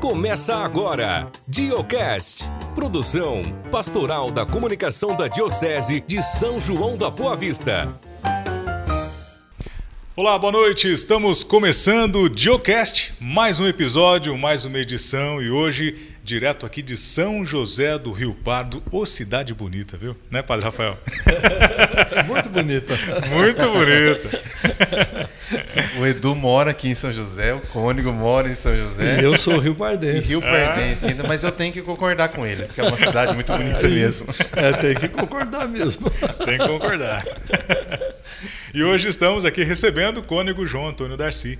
Começa agora, Diocast. Produção Pastoral da Comunicação da Diocese de São João da Boa Vista. Olá, boa noite. Estamos começando o Diocast, mais um episódio, mais uma edição e hoje direto aqui de São José do Rio Pardo, ô cidade bonita, viu? Né, Padre Rafael? Muito bonita. Muito bonita. O Edu mora aqui em São José, o Cônigo mora em São José. E eu sou Rio E Pardense. Rio Pardense ainda, mas eu tenho que concordar com eles, que é uma cidade muito bonita mesmo. É, tem que concordar mesmo. Tem que concordar. E hoje estamos aqui recebendo o cônego João Antônio Darcy,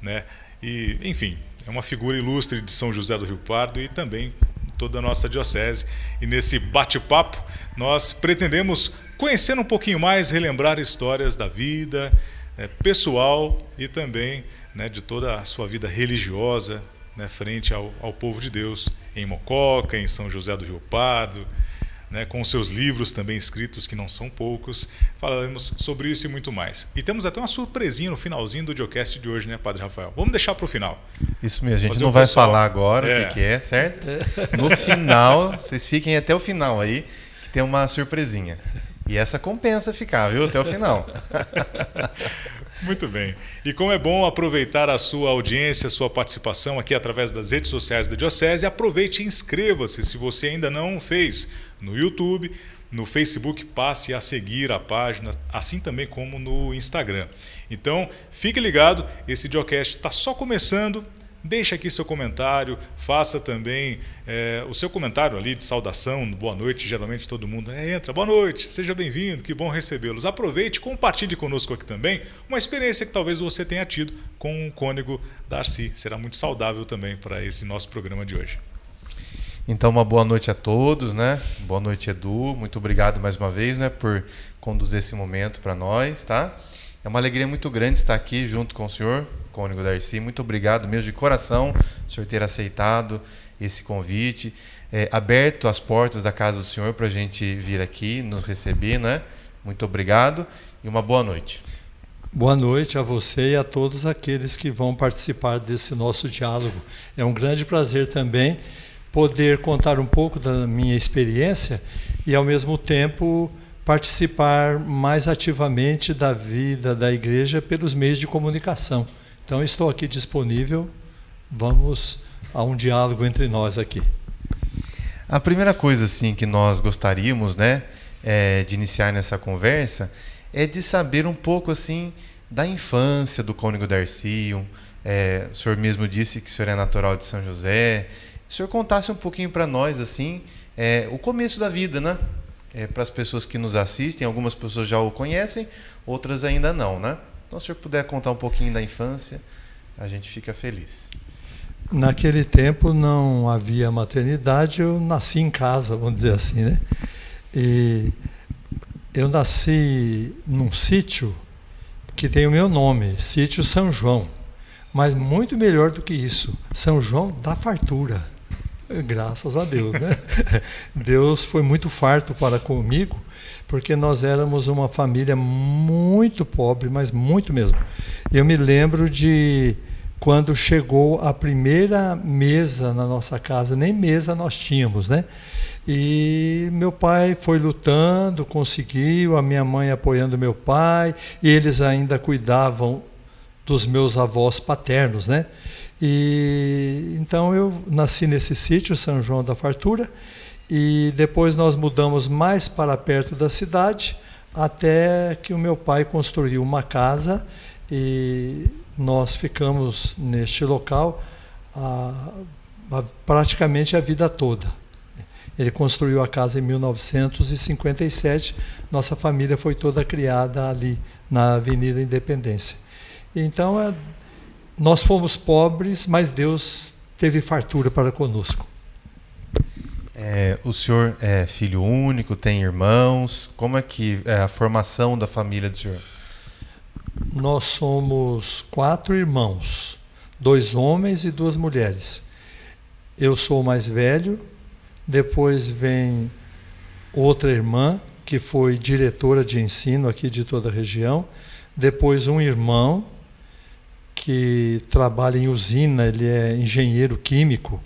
né? E, enfim, é uma figura ilustre de São José do Rio Pardo e também toda a nossa diocese. E nesse bate-papo, nós pretendemos conhecer um pouquinho mais, relembrar histórias da vida né, pessoal e também né, de toda a sua vida religiosa né, frente ao, ao povo de Deus em Mococa, em São José do Rio Pardo, né, com seus livros também escritos, que não são poucos. Falaremos sobre isso e muito mais. E temos até uma surpresinha no finalzinho do Diocast de hoje, né, Padre Rafael? Vamos deixar para o final. Isso mesmo, a gente Fazer não vai pessoal. falar agora É. o que, que é, certo? No final, vocês fiquem até o final aí, que tem uma surpresinha. E essa compensa ficar, viu? Até o final. Muito bem. E como é bom aproveitar a sua audiência, a sua participação aqui através das redes sociais da Diocese, aproveite e inscreva-se se você ainda não fez no YouTube, no Facebook, passe a seguir a página, assim também como no Instagram. Então, fique ligado, esse Diocast está só começando. Deixe aqui seu comentário, faça também eh, o seu comentário ali de saudação, boa noite. Geralmente todo mundo né, entra, boa noite, seja bem-vindo, que bom recebê-los. Aproveite, compartilhe conosco aqui também uma experiência que talvez você tenha tido com o cônego Darcy. Será muito saudável também para esse nosso programa de hoje. Então, uma boa noite a todos, né? Boa noite, Edu. Muito obrigado mais uma vez, né, por conduzir esse momento para nós, tá? É uma alegria muito grande estar aqui junto com o senhor, Cônigo Darcy. Muito obrigado mesmo de coração, o senhor ter aceitado esse convite, é, aberto as portas da casa do senhor para a gente vir aqui nos receber, né? Muito obrigado e uma boa noite. Boa noite a você e a todos aqueles que vão participar desse nosso diálogo. É um grande prazer também poder contar um pouco da minha experiência e, ao mesmo tempo, participar mais ativamente da vida da igreja pelos meios de comunicação. Então, estou aqui disponível. Vamos a um diálogo entre nós aqui. A primeira coisa assim que nós gostaríamos, né, é, de iniciar nessa conversa é de saber um pouco assim da infância do Cônigo Darcy. Um, é, o senhor mesmo disse que o senhor é natural de São José. O senhor contasse um pouquinho para nós assim é, o começo da vida, né? É, para as pessoas que nos assistem, algumas pessoas já o conhecem, outras ainda não, né? Então, se o senhor puder contar um pouquinho da infância, a gente fica feliz. Naquele tempo não havia maternidade, eu nasci em casa, vamos dizer assim, né? E eu nasci num sítio que tem o meu nome, Sítio São João. Mas muito melhor do que isso, São João da Fartura. Graças a Deus, né? Deus foi muito farto para comigo, porque nós éramos uma família muito pobre, mas muito mesmo. Eu me lembro de quando chegou a primeira mesa na nossa casa, nem mesa nós tínhamos, né? E meu pai foi lutando, conseguiu, a minha mãe apoiando meu pai, e eles ainda cuidavam dos meus avós paternos, né? E então eu nasci nesse sítio, São João da Fartura, e depois nós mudamos mais para perto da cidade, até que o meu pai construiu uma casa e nós ficamos neste local a, a, praticamente a vida toda. Ele construiu a casa em 1957. Nossa família foi toda criada ali na Avenida Independência. Então, é, nós fomos pobres, mas Deus teve fartura para conosco. É, o senhor é filho único, tem irmãos? Como é que é a formação da família do senhor? Nós somos quatro irmãos, dois homens e duas mulheres. Eu sou o mais velho, depois vem outra irmã, que foi diretora de ensino aqui de toda a região, depois um irmão, que trabalha em usina, ele é engenheiro químico,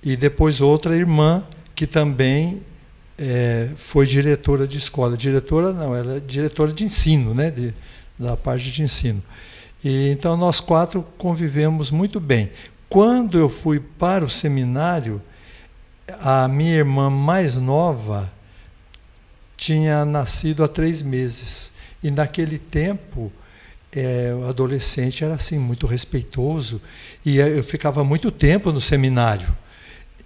e depois outra irmã que também é, foi diretora de escola. Diretora não, ela é diretora de ensino, né, de, da parte de ensino. E, então nós quatro convivemos muito bem. Quando eu fui para o seminário, a minha irmã mais nova tinha nascido há três meses. E naquele tempo, é, o adolescente era assim, muito respeitoso. E eu ficava muito tempo no seminário.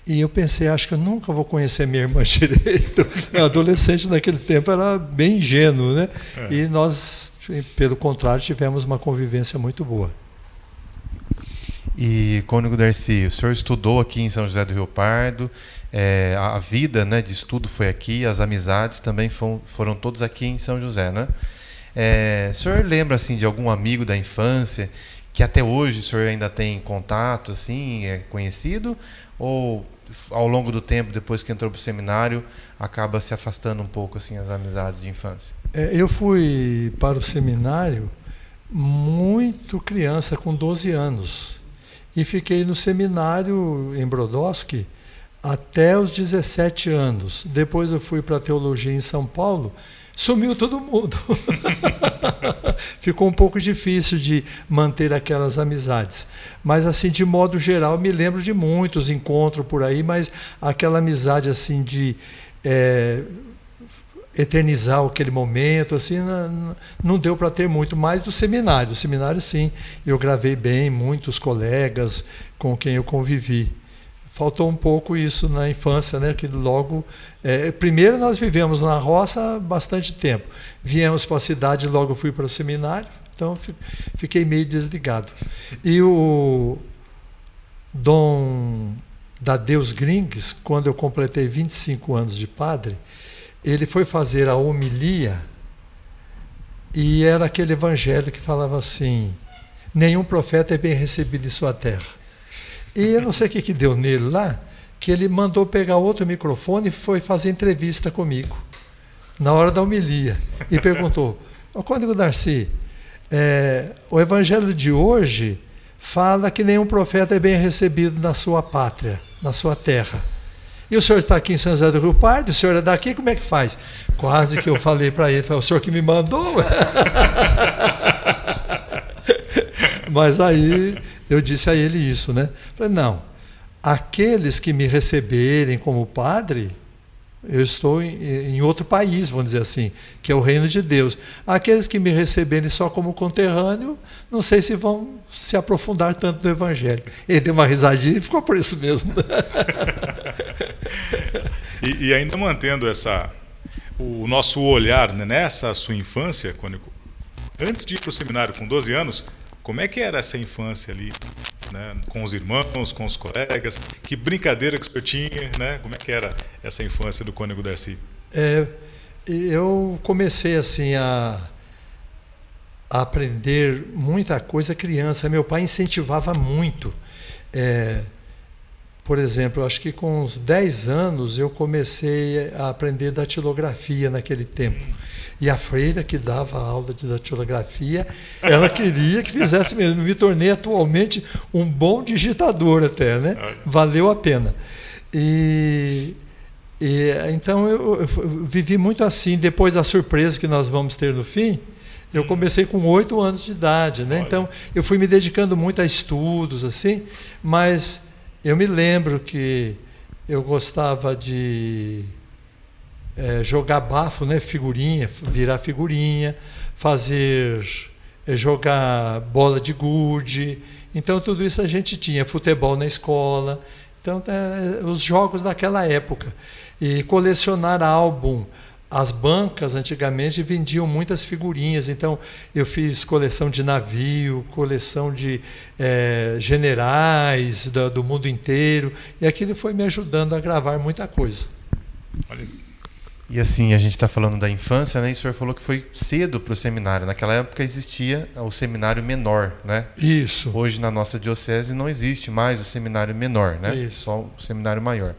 E eu pensei, acho que eu nunca vou conhecer minha irmã direito. adolescente naquele tempo era bem ingênuo, né? É. E nós, pelo contrário, tivemos uma convivência muito boa. E, Cônigo Darcy, o senhor estudou aqui em São José do Rio Pardo, é, a vida né, de estudo foi aqui, as amizades também foram, foram todos aqui em São José, né? É, o senhor lembra assim de algum amigo da infância que até hoje o senhor ainda tem contato, assim, é conhecido? Ou ao longo do tempo, depois que entrou para o seminário, acaba se afastando um pouco assim as amizades de infância? É, eu fui para o seminário muito criança, com 12 anos. E fiquei no seminário em Brodowski até os 17 anos. Depois eu fui para a teologia em São Paulo sumiu todo mundo. Ficou um pouco difícil de manter aquelas amizades. Mas, assim, de modo geral, me lembro de muitos encontros por aí, mas aquela amizade, assim, de. É, eternizar aquele momento, assim, não, não deu para ter muito mais do seminário. O seminário, sim, eu gravei bem, muitos colegas com quem eu convivi faltou um pouco isso na infância, né? Que logo, é, primeiro nós vivemos na roça bastante tempo, viemos para a cidade, logo fui para o seminário, então fiquei meio desligado. E o Dom da Deus Gringues, quando eu completei 25 anos de padre, ele foi fazer a homilia e era aquele evangelho que falava assim: nenhum profeta é bem recebido em sua terra. E eu não sei o que, que deu nele lá, que ele mandou pegar outro microfone e foi fazer entrevista comigo, na hora da homilia. E perguntou: Ô Código Darcy, é, o evangelho de hoje fala que nenhum profeta é bem recebido na sua pátria, na sua terra. E o senhor está aqui em São José do Rio Pardo, o senhor é daqui, como é que faz? Quase que eu falei para ele, foi o senhor que me mandou. Mas aí eu disse a ele isso, né? Falei, não, aqueles que me receberem como padre, eu estou em, em, outro país, vamos dizer assim, que é o reino de Deus. Aqueles que me receberem só como conterrâneo, não sei se vão se aprofundar tanto no Evangelho. Ele deu uma risadinha e ficou por isso mesmo. e, e, ainda mantendo essa, o nosso olhar nessa sua infância, quando, antes de ir para o seminário com 12 anos, como é que era essa infância ali, né? com os irmãos, com os colegas? Que brincadeira que o senhor tinha, né? Como é que era essa infância do Cônego Darcy? É, eu comecei assim a, a, aprender muita coisa criança. Meu pai incentivava muito. É, por exemplo, acho que com uns 10 anos eu comecei a aprender datilografia naquele tempo. E a freira que dava aula de datilografia, ela queria que fizesse mesmo. Me tornei atualmente um bom digitador até, né? Valeu a pena. E, e então eu, eu, vivi muito assim. Depois da surpresa que nós vamos ter no fim, eu hum. comecei com oito anos de idade, né? Então eu fui me dedicando muito a estudos assim, mas eu me lembro que eu gostava de é, jogar bafo, né, figurinha, virar figurinha, fazer é, jogar bola de gude. Então tudo isso a gente tinha, futebol na escola. Então é, os jogos daquela época e colecionar álbum. As bancas antigamente vendiam muitas figurinhas, então eu fiz coleção de navio, coleção de é, generais do, do mundo inteiro, e aquilo foi me ajudando a gravar muita coisa. Olha. E assim, a gente está falando da infância, né? E o senhor falou que foi cedo para o seminário. Naquela época existia o seminário menor, né? Isso. Hoje na nossa diocese não existe mais o seminário menor, né? Isso. Só o seminário maior.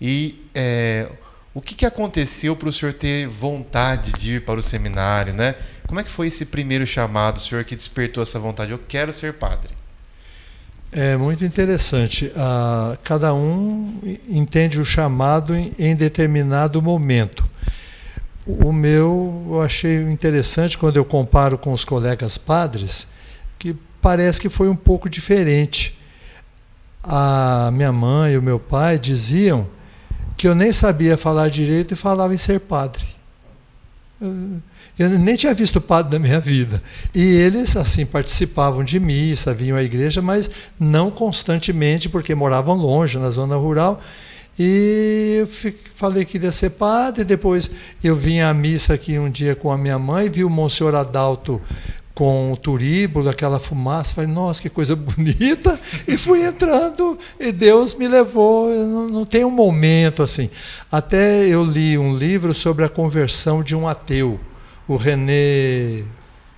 E é, o que, que aconteceu para o senhor ter vontade de ir para o seminário, né? Como é que foi esse primeiro chamado, senhor, que despertou essa vontade? Eu quero ser padre. É muito interessante. Ah, cada um entende o chamado em, em determinado momento. O meu eu achei interessante quando eu comparo com os colegas padres, que parece que foi um pouco diferente. A minha mãe e o meu pai diziam que eu nem sabia falar direito e falava em ser padre. Eu nem tinha visto padre na minha vida. E eles, assim, participavam de missa, vinham à igreja, mas não constantemente, porque moravam longe, na zona rural. E eu falei que queria ser padre. Depois eu vim à missa aqui um dia com a minha mãe, vi o Monsenhor Adalto com o turíbulo, aquela fumaça, falei, nossa, que coisa bonita, e fui entrando, e Deus me levou, não, não tem um momento assim. Até eu li um livro sobre a conversão de um ateu, o René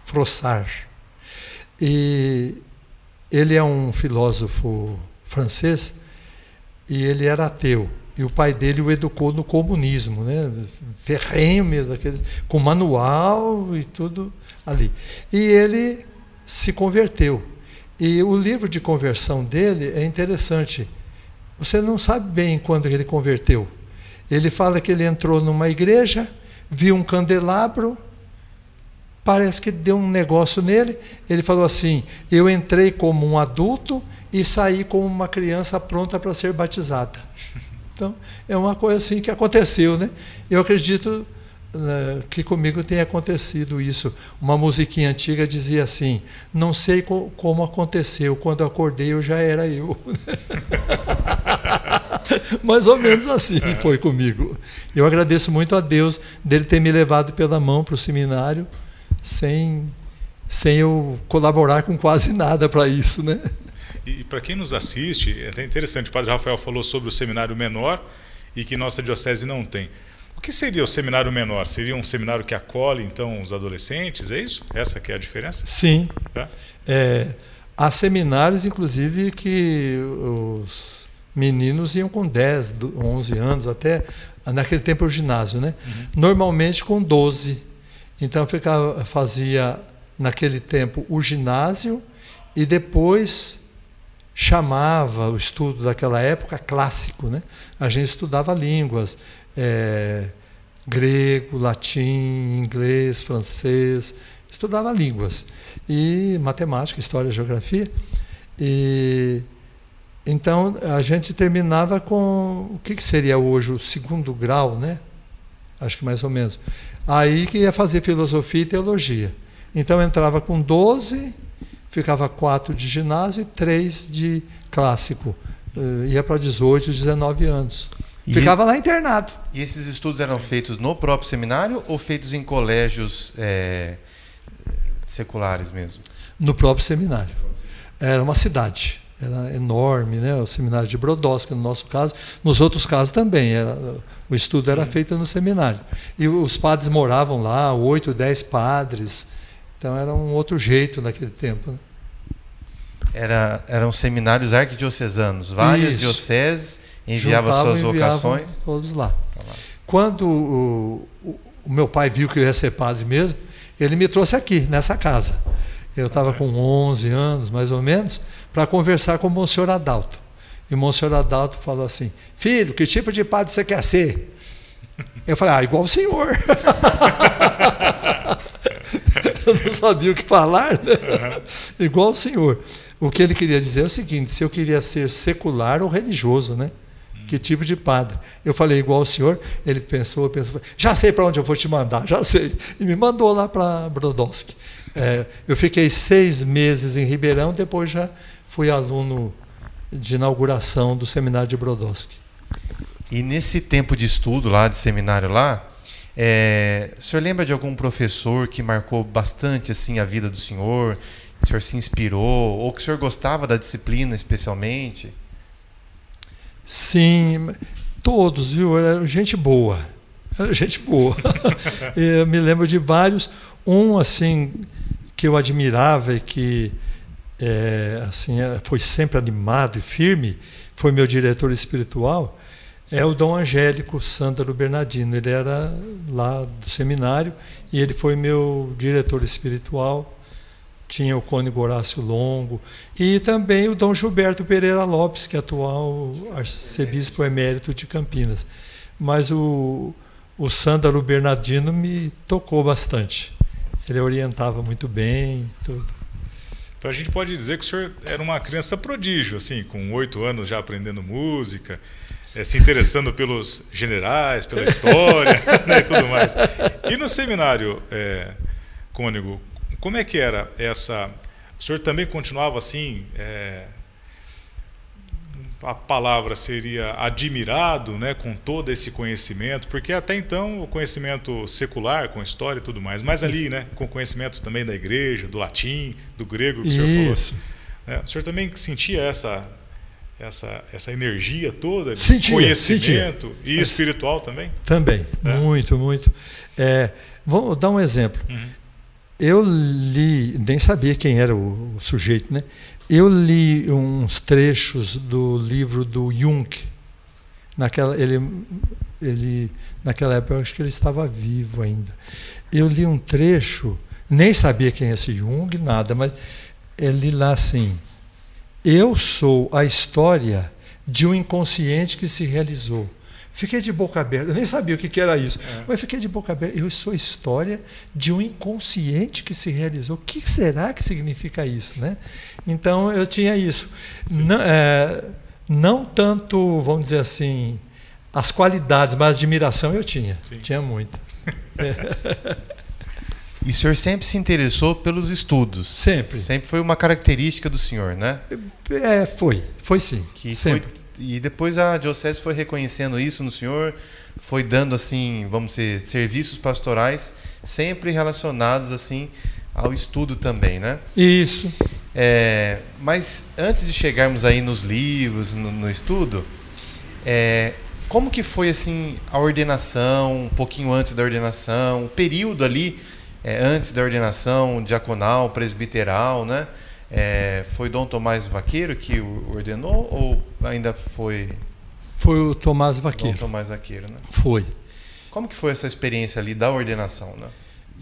Frossard. E ele é um filósofo francês e ele era ateu. E o pai dele o educou no comunismo, né? ferrenho mesmo, aquele, com manual e tudo ali. E ele se converteu. E o livro de conversão dele é interessante. Você não sabe bem quando ele converteu. Ele fala que ele entrou numa igreja, viu um candelabro, parece que deu um negócio nele. Ele falou assim: Eu entrei como um adulto e saí como uma criança pronta para ser batizada. Então, é uma coisa assim que aconteceu, né? Eu acredito que comigo tenha acontecido isso. Uma musiquinha antiga dizia assim: Não sei co como aconteceu, quando acordei eu já era eu. Mais ou menos assim foi comigo. Eu agradeço muito a Deus dele ter me levado pela mão para o seminário sem, sem eu colaborar com quase nada para isso, né? E para quem nos assiste, é até interessante, o Padre Rafael falou sobre o seminário menor e que nossa diocese não tem. O que seria o seminário menor? Seria um seminário que acolhe então os adolescentes? É isso? Essa que é a diferença? Sim. Tá? É, há seminários, inclusive, que os meninos iam com 10, 11 anos, até naquele tempo o ginásio, né? Uhum. Normalmente com 12 então ficava, fazia naquele tempo o ginásio e depois chamava o estudo daquela época clássico, né? A gente estudava línguas, é, grego, latim, inglês, francês, estudava línguas e matemática, história, geografia. E então a gente terminava com o que, que seria hoje o segundo grau, né? Acho que mais ou menos. Aí que ia fazer filosofia e teologia. Então entrava com 12, ficava 4 de ginásio e 3 de clássico. Uh, ia para 18, 19 anos. E ficava lá internado. E esses estudos eram feitos no próprio seminário ou feitos em colégios é, seculares mesmo? No próprio seminário. Era uma cidade era enorme, né? o seminário de Brodowski, no nosso caso. Nos outros casos também, era, o estudo era feito no seminário. E os padres moravam lá, oito, dez padres. Então era um outro jeito naquele tempo. Né? Era, eram seminários arquidiocesanos, várias Isso. dioceses Juntavam, suas vocações. Todos lá. Tá lá. Quando o, o, o meu pai viu que eu ia ser padre mesmo, ele me trouxe aqui, nessa casa. Eu estava com 11 anos, mais ou menos, para conversar com o Monsenhor Adalto. E o Monsenhor Adalto falou assim: Filho, que tipo de padre você quer ser? Eu falei: Ah, igual o senhor. eu não sabia o que falar, né? Uhum. Igual o senhor. O que ele queria dizer é o seguinte: se eu queria ser secular ou religioso, né? Que tipo de padre? Eu falei igual o senhor. Ele pensou, pensou, já sei para onde eu vou te mandar, já sei. E me mandou lá para Brodowski. É, eu fiquei seis meses em Ribeirão, depois já fui aluno de inauguração do seminário de Brodowski. E nesse tempo de estudo lá, de seminário lá, é, o senhor lembra de algum professor que marcou bastante assim a vida do senhor? Que o senhor se inspirou? Ou que o senhor gostava da disciplina especialmente? Sim, todos, viu? Era gente boa. Era gente boa. eu me lembro de vários. Um, assim, que eu admirava e que é, assim, foi sempre animado e firme, foi meu diretor espiritual, É o Dom Angélico Sândalo Bernardino. Ele era lá do seminário e ele foi meu diretor espiritual. Tinha o Cônigo Horácio Longo e também o Dom Gilberto Pereira Lopes, que é atual arcebispo emérito de Campinas. Mas o, o Sândalo Bernardino me tocou bastante. Ele orientava muito bem, tudo. Então a gente pode dizer que o senhor era uma criança prodígio, assim, com oito anos já aprendendo música, é, se interessando pelos generais, pela história né, e tudo mais. E no seminário, é, Cônego, como é que era essa. O senhor também continuava assim. É, a palavra seria admirado né, com todo esse conhecimento, porque até então o conhecimento secular, com história e tudo mais, mas ali né, com conhecimento também da igreja, do latim, do grego que o senhor Isso. falou. É, o senhor também sentia essa, essa, essa energia toda de Sentia, conhecimento sentia. e espiritual também? Também, É. muito, muito. É, vou dar um exemplo. Uhum. Eu li, nem sabia quem era o, o sujeito, né? Eu li uns trechos do livro do Jung. Naquela, ele, ele, naquela época, eu acho que ele estava vivo ainda. Eu li um trecho, nem sabia quem é esse Jung, nada, mas eu li lá assim: Eu sou a história de um inconsciente que se realizou. Fiquei de boca aberta, eu nem sabia o que, que era isso, mas fiquei de boca aberta. Eu sou a história de um inconsciente que se realizou. O que será que significa isso? Né? Então eu tinha isso. Não, é, não tanto, vamos dizer assim, as qualidades, mas a admiração eu tinha. Sim. Tinha muito. E o senhor sempre se interessou pelos estudos? Sempre. Sempre foi uma característica do senhor, né? É, foi, foi sim. Que sempre. foi- e depois a diocese foi reconhecendo isso no senhor, foi dando assim, vamos dizer, serviços pastorais sempre relacionados assim ao estudo também, né? Isso. É, mas antes de chegarmos aí nos livros, no, no estudo, é, como que foi assim a ordenação, um pouquinho antes da ordenação, o período ali é, antes da ordenação diaconal, presbiteral, né? É, foi Dom Tomás Vaqueiro que ordenou ou ainda foi Foi o Tomás Dom Vaqueiro. Tomás Vaqueiro, né? Foi. Como que foi essa experiência ali da ordenação, né?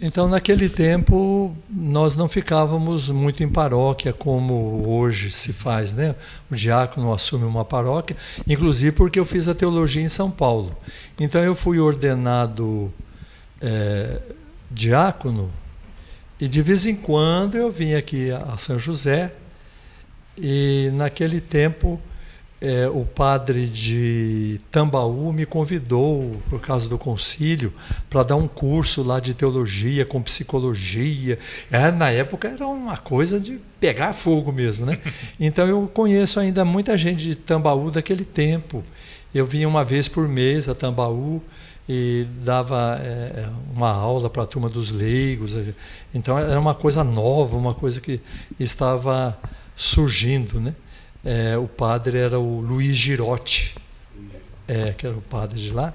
Então, naquele tempo, nós não ficávamos muito em paróquia como hoje se faz, né? O diácono assume uma paróquia, inclusive porque eu fiz a teologia em São Paulo. Então, eu fui ordenado eh, diácono e de vez em quando eu vinha aqui a São José e naquele tempo eh, o padre de Tambaú me convidou, por causa do concílio, para dar um curso lá de teologia com psicologia. É, na época era uma coisa de pegar fogo mesmo, né? Então eu conheço ainda muita gente de Tambaú daquele tempo. Eu vinha uma vez por mês a Tambaú e dava é, uma aula para a turma dos leigos. Então era uma coisa nova, uma coisa que estava surgindo, né? É, o padre era o Luiz Girotti, é, que era o padre de lá,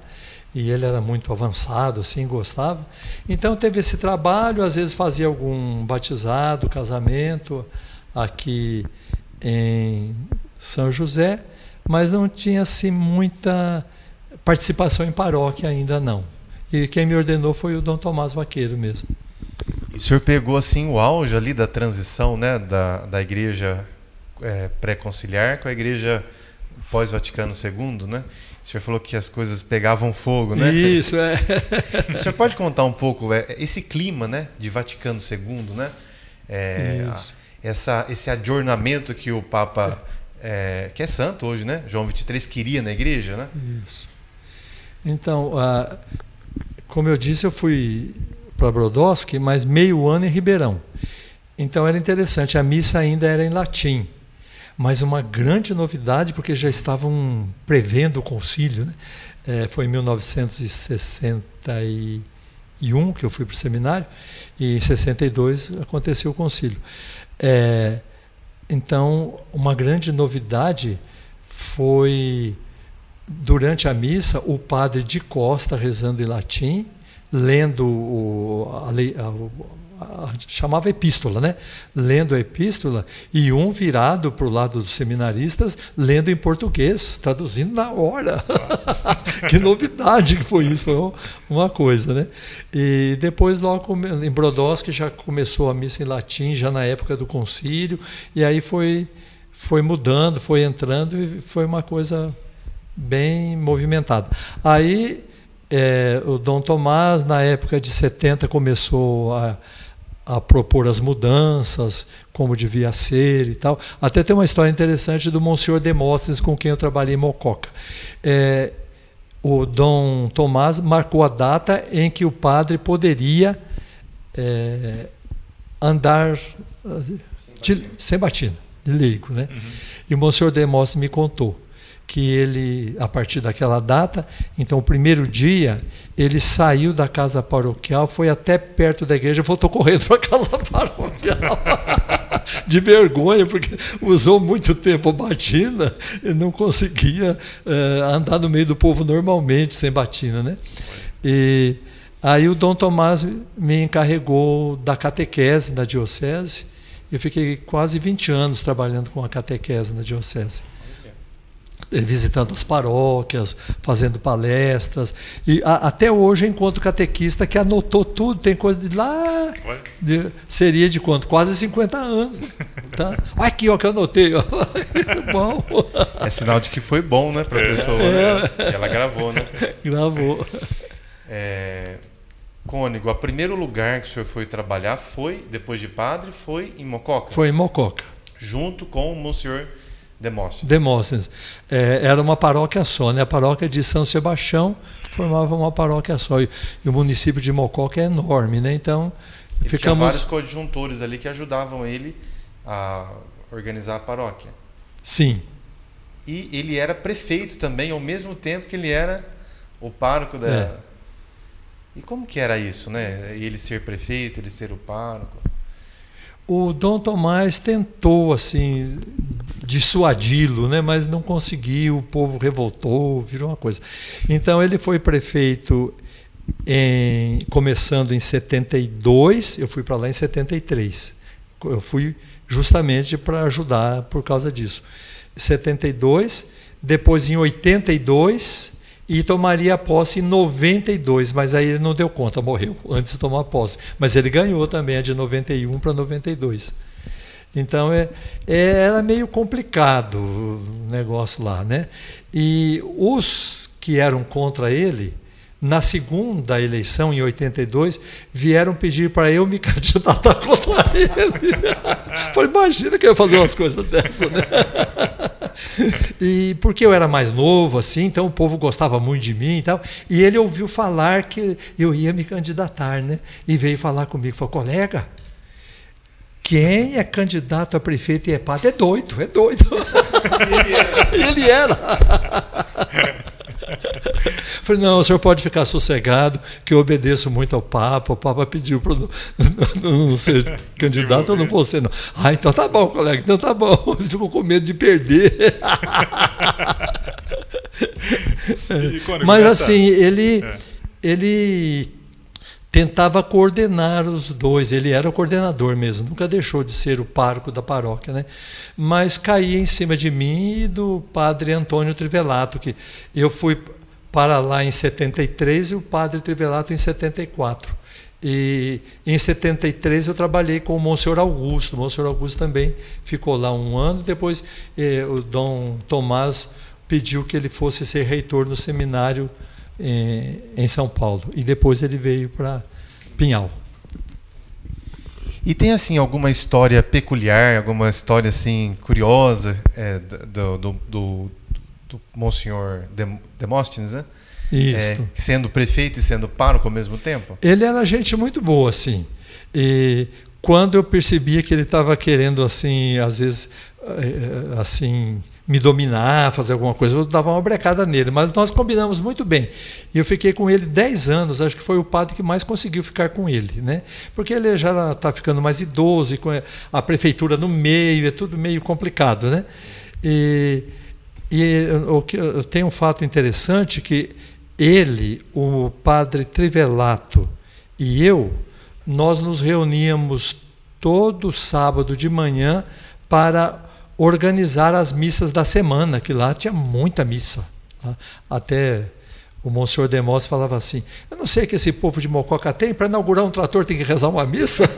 e ele era muito avançado, assim, gostava. Então teve esse trabalho, às vezes fazia algum batizado, casamento aqui em São José, mas não tinha assim muita participação em paróquia ainda não. E quem me ordenou foi o Dom Tomás Vaqueiro mesmo. E o senhor pegou assim o auge ali da transição, né, da, da igreja é, pré-conciliar com a igreja pós-Vaticano II, né? O senhor falou que as coisas pegavam fogo, né? Isso, é. O senhor pode contar um pouco é, esse clima, né, de Vaticano II, né? É, a- essa, esse adornamento que o Papa, é, que é santo hoje, né? João 23 queria na igreja, né? Isso. Então, ah, como eu disse, eu fui para Brodowski, mas meio ano em Ribeirão. Então era interessante, a missa ainda era em latim. Mas uma grande novidade, porque já estavam prevendo o concílio, né? Eh, foi em 1961 que eu fui para o seminário, e em 62 aconteceu o concílio. Eh, então, uma grande novidade foi durante a missa, o padre de costa rezando em latim, lendo o- a, a- o- chamava epístola, né? Lendo a epístola e um virado para o lado dos seminaristas, lendo em português, traduzindo na hora. que novidade que foi isso, foi uma coisa, né? E depois logo em Brodowski já começou a missa em latim, já na época do concílio, e aí foi foi mudando, foi entrando e foi uma coisa bem movimentada. Aí é, o Dom Tomás, na época de 70, começou a, a propor as mudanças, como devia ser e tal. Até tem uma história interessante do Monsenhor Demóstenes, com quem eu trabalhei em Mococa. É, o Dom Tomás marcou a data em que o padre poderia é, andar sem batina, de, sem batina, de leigo. Né? Uhum. E o Monsenhor Demóstenes me contou que ele, a partir daquela data, então o primeiro dia, ele saiu da casa paroquial, foi até perto da igreja, voltou correndo para a casa paroquial. de vergonha, porque usou muito tempo batina e não conseguia uh, andar no meio do povo normalmente, sem batina. Né? E aí o Dom Tomás me encarregou da catequese da diocese, eu fiquei quase 20 anos trabalhando com a catequese na diocese. Eh, visitando as paróquias, fazendo palestras. E a, até hoje eu encontro catequista que anotou tudo, tem coisa de lá. De, seria de quanto? Quase 50 anos. Tá? Olha aqui, ó, que eu anotei. Ó. bom. É sinal de que foi bom, né, para a é. pessoa. É. Né? Ela gravou, né? Gravou. É, Cônigo, o primeiro lugar que o senhor foi trabalhar foi, depois de padre, foi em Mococa? Foi em Mococa. Junto com o Monsenhor Demóstenes. Demóstenes. É, era uma paróquia só, né? A paróquia de São Sebastião formava uma paróquia só. E, e o município de Mococa é enorme, né? Então, ele ficamos... tinha vários coadjuntores ali que ajudavam ele a organizar a paróquia. Sim. E ele era prefeito também, ao mesmo tempo que ele era o pároco da. É. E como que era isso, né? Ele ser prefeito, ele ser o pároco? O Dom Tomás tentou assim dissuadi-lo, né? mas não conseguiu, o povo revoltou, virou uma coisa. Então ele foi prefeito em, começando em 72, eu fui para lá em 73. Eu fui justamente para ajudar por causa disso. 72, depois em 82 e tomaria posse em 92, mas aí ele não deu conta, morreu antes de tomar posse. Mas ele ganhou também a de 91 para 92. Então é, é, era meio complicado o negócio lá, né? E os que eram contra ele, na segunda eleição, em 82, vieram pedir para eu me candidatar contra ele. Falei, imagina que eu ia fazer umas coisas dessas, né? E porque eu era mais novo, assim, então o povo gostava muito de mim e tal. E ele ouviu falar que eu ia me candidatar, né? E veio falar comigo, falou, colega, quem é candidato a prefeito e é padre é doido, é doido. E ele era. Falei, não, o senhor pode ficar sossegado, que eu obedeço muito ao Papa. O Papa pediu para não, não, não, ser candidato, eu não vou ser, não. Ah, então tá bom, colega, então tá bom. Ele ficou com medo de perder. Mas assim, ele, é. ele tentava coordenar os dois. Ele era o coordenador mesmo, nunca deixou de ser o pároco da paróquia, né? Mas caía em cima de mim e do padre Antônio Trivelato, que eu fui para lá em 73 e o padre Trivelato em 74. E em 73 eu trabalhei com o Monsenhor Augusto. O Monsenhor Augusto também ficou lá um ano. Depois eh, o Dom Tomás pediu que ele fosse ser reitor no seminário em, em São Paulo. E depois ele veio para Pinhal. E tem assim alguma história peculiar, alguma história assim curiosa é, do, do, do, do Monsenhor Demóstenes, né? Isso. É, sendo prefeito e sendo pároco ao mesmo tempo? Ele era gente muito boa, assim. E quando eu percebia que ele estava querendo, assim, às vezes, é, assim, me dominar, fazer alguma coisa, eu dava uma brecada nele, mas nós combinamos muito bem. E eu fiquei com ele 10 anos, acho que foi o padre que mais conseguiu ficar com ele, né? Porque ele já está ficando mais idoso, e com a prefeitura no meio, é tudo meio complicado, né? E, e o que, tem um fato interessante que ele, o padre Trivelato e eu, nós nos reuníamos todo sábado de manhã para organizar as missas da semana, que lá tinha muita missa. Tá? Até o Monsenhor Demos falava assim: Eu não sei que esse povo de Mococa tem, para inaugurar um trator tem que rezar uma missa.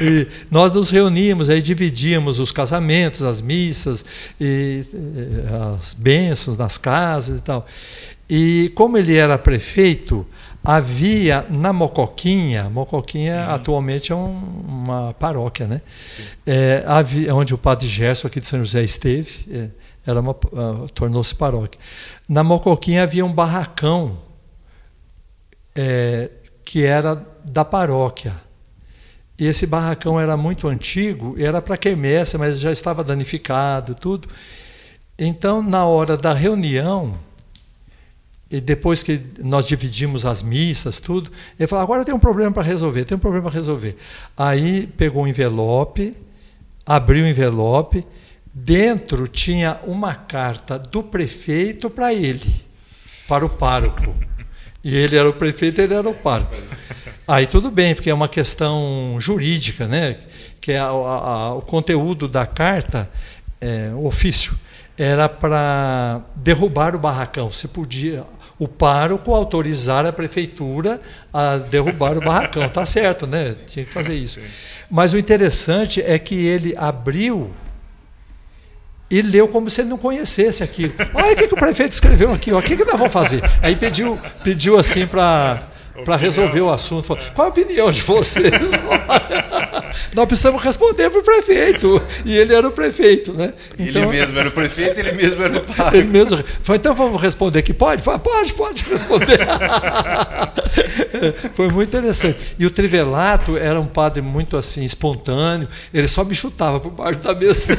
e nós nos reuníamos, aí dividíamos os casamentos, as missas, e, as bênçãos nas casas e tal. E como ele era prefeito, havia na Mocoquinha, Mocoquinha uhum. atualmente é um, uma paróquia, né? É, havia, onde o padre Gerson aqui de São José esteve, é, ela uh, tornou-se paróquia. Na Mocoquinha havia um barracão é, que era da paróquia. E esse barracão era muito antigo, era para quermesse, mas já estava danificado, tudo. Então, na hora da reunião, e depois que nós dividimos as missas, tudo, ele falou: agora tem um problema para resolver, tem um problema para resolver. Aí pegou um envelope, abriu o envelope, dentro tinha uma carta do prefeito para ele, para o pároco. E ele era o prefeito, ele era o pároco. Aí tudo bem, porque é uma questão jurídica, né? Que é a, a, o conteúdo da carta, é, o ofício, era para derrubar o barracão. Você podia, o pároco autorizar a prefeitura a derrubar o barracão. Tá certo, né? Tinha que fazer isso. Mas o interessante é que ele abriu e leu como se ele não conhecesse aquilo. Olha o que, que o prefeito escreveu aqui, o que, que nós vamos fazer? Aí pediu, pediu assim para para resolver o assunto. Falou, Qual a opinião de vocês? Nós precisamos responder para o prefeito. E ele era o prefeito, né? Então, ele mesmo era o prefeito, ele mesmo era o pai. Ele mesmo. Falei, então vamos responder que pode? Falei, pode, pode responder. Foi muito interessante. E o Trivelato era um padre muito assim, espontâneo, ele só me chutava por baixo da mesa.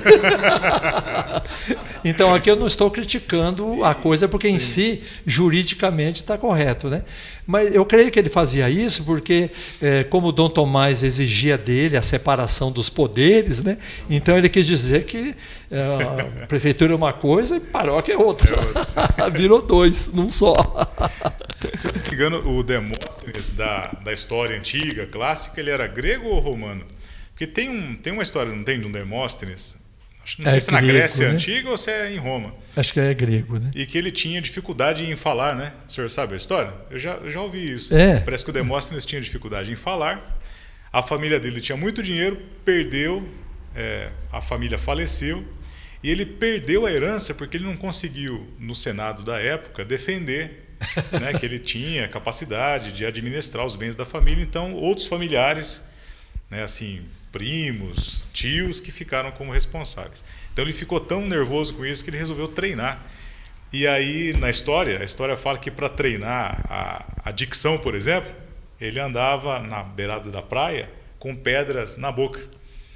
então aqui eu não estou criticando a coisa, porque em si, juridicamente, está correto. Né? Mas eu creio que ele fazia isso porque, é, como Dom Tomás exigia dele a separação dos poderes, né? então ele quis dizer que é, a prefeitura é uma coisa e paróquia é outra. É outra. Virou dois, num só. Se não me engano, o Demóstenes da, da história antiga, clássica, ele era grego ou romano? Porque tem, um, tem uma história, não tem, de um Demóstenes, não é sei se grego, na Grécia né? antiga ou se é em Roma. Acho que é grego, né? E que ele tinha dificuldade em falar, né? O senhor sabe a história? Eu já, eu já ouvi isso. É. Parece que o Demóstenes tinha dificuldade em falar. A família dele tinha muito dinheiro, perdeu, é, a família faleceu. E ele perdeu a herança porque ele não conseguiu, no Senado da época, defender né, que ele tinha capacidade de administrar os bens da família. Então, outros familiares, né, assim, primos, tios, que ficaram como responsáveis. Então, ele ficou tão nervoso com isso que ele resolveu treinar. E aí, na história, a história fala que para treinar a, a dicção, por exemplo, ele andava na beirada da praia com pedras na boca,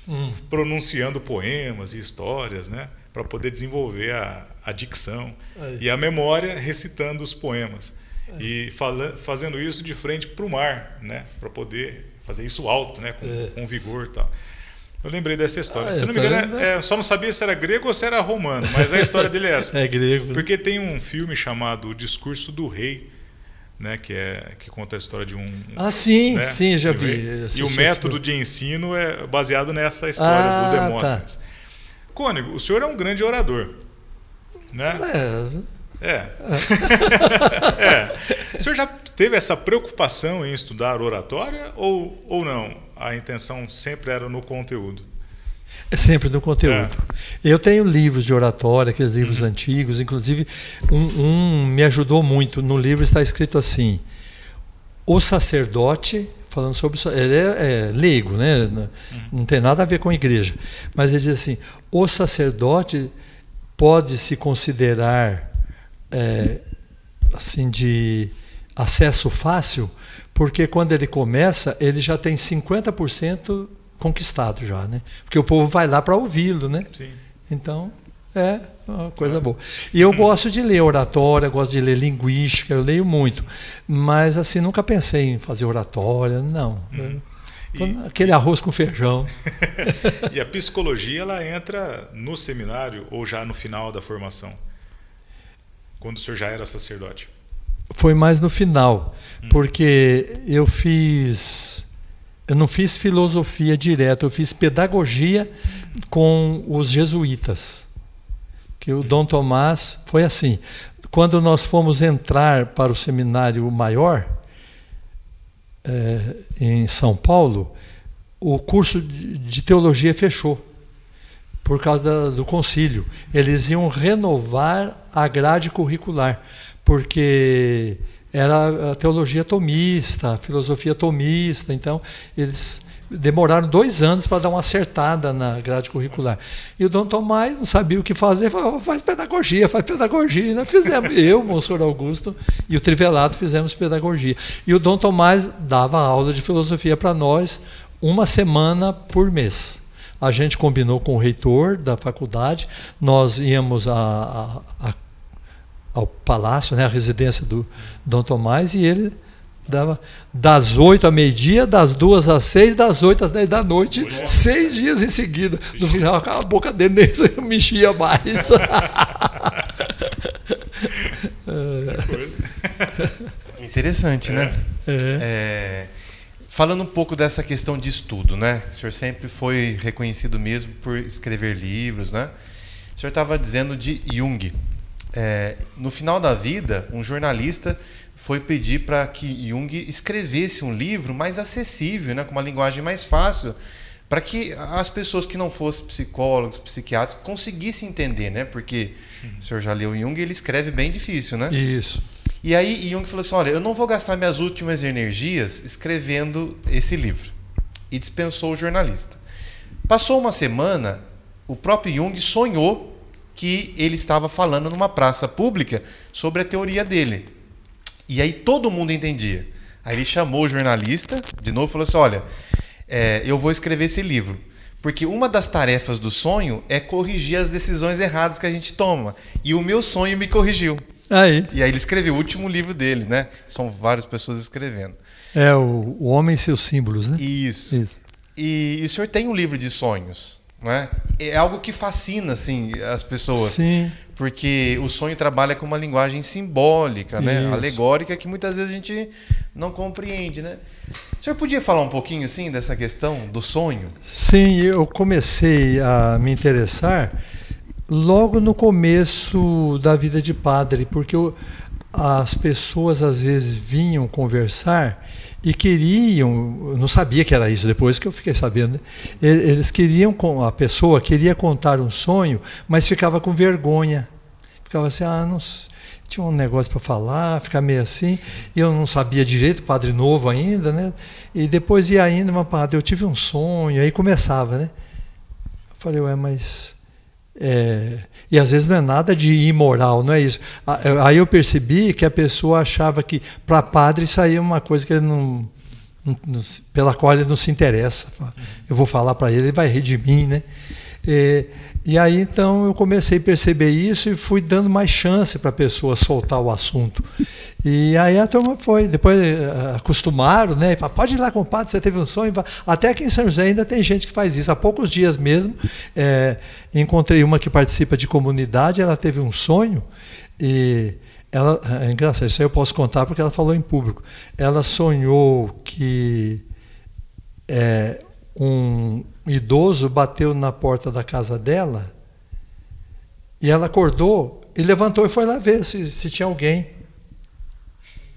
hum. pronunciando poemas e histórias, né, para poder desenvolver a, a dicção Aí. e a memória recitando os poemas. Aí. E fala, fazendo isso de frente para o mar, né? para poder fazer isso alto, né? com, é. com vigor e tal. Eu lembrei dessa história. Ah, se não me engano, é, é, só não sabia se era grego ou se era romano, mas a história dele é essa. É grego. Porque tem um filme chamado O Discurso do Rei, né, que, é, que conta a história de um. Ah, sim, né, sim, já vi. E o método de ensino é baseado nessa história ah, do tá. Demóstenes. Tá. Cônigo, o senhor é um grande orador. Né? É. É. é. O senhor já teve essa preocupação em estudar oratória ou, ou não? A intenção sempre era no conteúdo? É sempre no conteúdo. É. Eu tenho livros de oratória, aqueles livros uhum. antigos, inclusive um, um, me ajudou muito. No livro está escrito assim: o sacerdote, falando sobre. Ele é, é leigo, né? Uhum. não tem nada a ver com a igreja. Mas ele diz assim: o sacerdote pode se considerar é, assim de acesso fácil, porque quando ele começa, ele já tem 50% conquistado já, né? Porque o povo vai lá para ouvi-lo, né? Sim. Então, é uma coisa boa. E eu gosto de ler oratória, gosto de ler linguística, eu leio muito. Mas assim, nunca pensei em fazer oratória, não. Hum. E, Aquele arroz com feijão. e a psicologia ela entra no seminário ou já no final da formação? Quando o senhor já era sacerdote? Foi mais no final, porque eu fiz. Eu não fiz filosofia direto, eu fiz pedagogia com os jesuítas. Que o Dom Tomás foi assim. Quando nós fomos entrar para o seminário maior, é, em São Paulo, o curso de teologia fechou por causa da, do concílio. Eles iam renovar a grade curricular, porque era a teologia tomista, a filosofia tomista, então eles demoraram dois anos para dar uma acertada na grade curricular. E o Dom Tomás não sabia o que fazer, falou, faz pedagogia, faz pedagogia. Nós fizemos, eu, Monsenhor Augusto e o Trivelato fizemos pedagogia. E o Dom Tomás dava aula de filosofia para nós uma semana por mês. A gente combinou com o reitor da faculdade, nós íamos a, a, a, ao palácio, né, a residência do Dom Tomás, e ele dava das oito à meio-dia, das duas às seis, das oito às dez da noite, seis dias em seguida. No final, a boca dele nem mexia mais. Interessante, né? É. É, falando um pouco dessa questão de estudo, né? O senhor sempre foi reconhecido mesmo por escrever livros, né? O senhor estava dizendo de Jung. É, no final da vida, um jornalista foi pedir para que Jung escrevesse um livro mais acessível, né, com uma linguagem mais fácil, para que as pessoas que não fossem psicólogos, psiquiatras, conseguissem entender, né? Porque uhum. o senhor já leu Jung, ele escreve bem difícil, né? Isso. E aí Jung falou assim: olha, eu não vou gastar minhas últimas energias escrevendo esse livro. E dispensou o jornalista. Passou uma semana, o próprio Jung sonhou que ele estava falando numa praça pública sobre a teoria dele. E aí todo mundo entendia. Aí ele chamou o jornalista, de novo, e falou assim: olha, é, eu vou escrever esse livro. Porque uma das tarefas do sonho é corrigir as decisões erradas que a gente toma. E o meu sonho me corrigiu. Aí. E aí ele escreveu o último livro dele, né? São várias pessoas escrevendo. É, o, o Homem e seus símbolos, né? Isso. Isso. E, e o senhor tem um livro de sonhos, não é? Algo que fascina, assim, as pessoas. Sim. Porque o sonho trabalha com uma linguagem simbólica, né? Alegórica, que muitas vezes a gente não compreende, né? O senhor podia falar um pouquinho, assim, dessa questão do sonho? Sim, eu comecei a me interessar logo no começo da vida de padre, porque eu, as pessoas às vezes vinham conversar e queriam, não sabia que era isso, depois que eu fiquei sabendo, né? eles queriam, a pessoa queria contar um sonho, mas ficava com vergonha. Ficava assim, ah, não, tinha um negócio para falar, ficar meio assim, e eu não sabia direito, padre novo ainda, né? E depois ia ainda, mas padre, eu tive um sonho, aí começava, né? Eu falei, ué, mas é, e às vezes não é nada de imoral, não é isso. Aí eu percebi que a pessoa achava que para padre saía uma coisa que ele não, não, pela qual ele não se interessa. Eu vou falar para ele, ele vai rir de mim, né? É, e aí então eu comecei a perceber isso e fui dando mais chance para a pessoa soltar o assunto. E aí a turma foi, depois uh, acostumaram, né? Fala, pode ir lá com o padre, você teve um sonho. Até aqui em São José ainda tem gente que faz isso. Há poucos dias mesmo, é, encontrei uma que participa de comunidade, ela teve um sonho e ela, é engraçado, isso aí eu posso contar porque ela falou em público. Ela sonhou que é, um idoso bateu na porta da casa dela e ela acordou e levantou e foi lá ver se, se tinha alguém.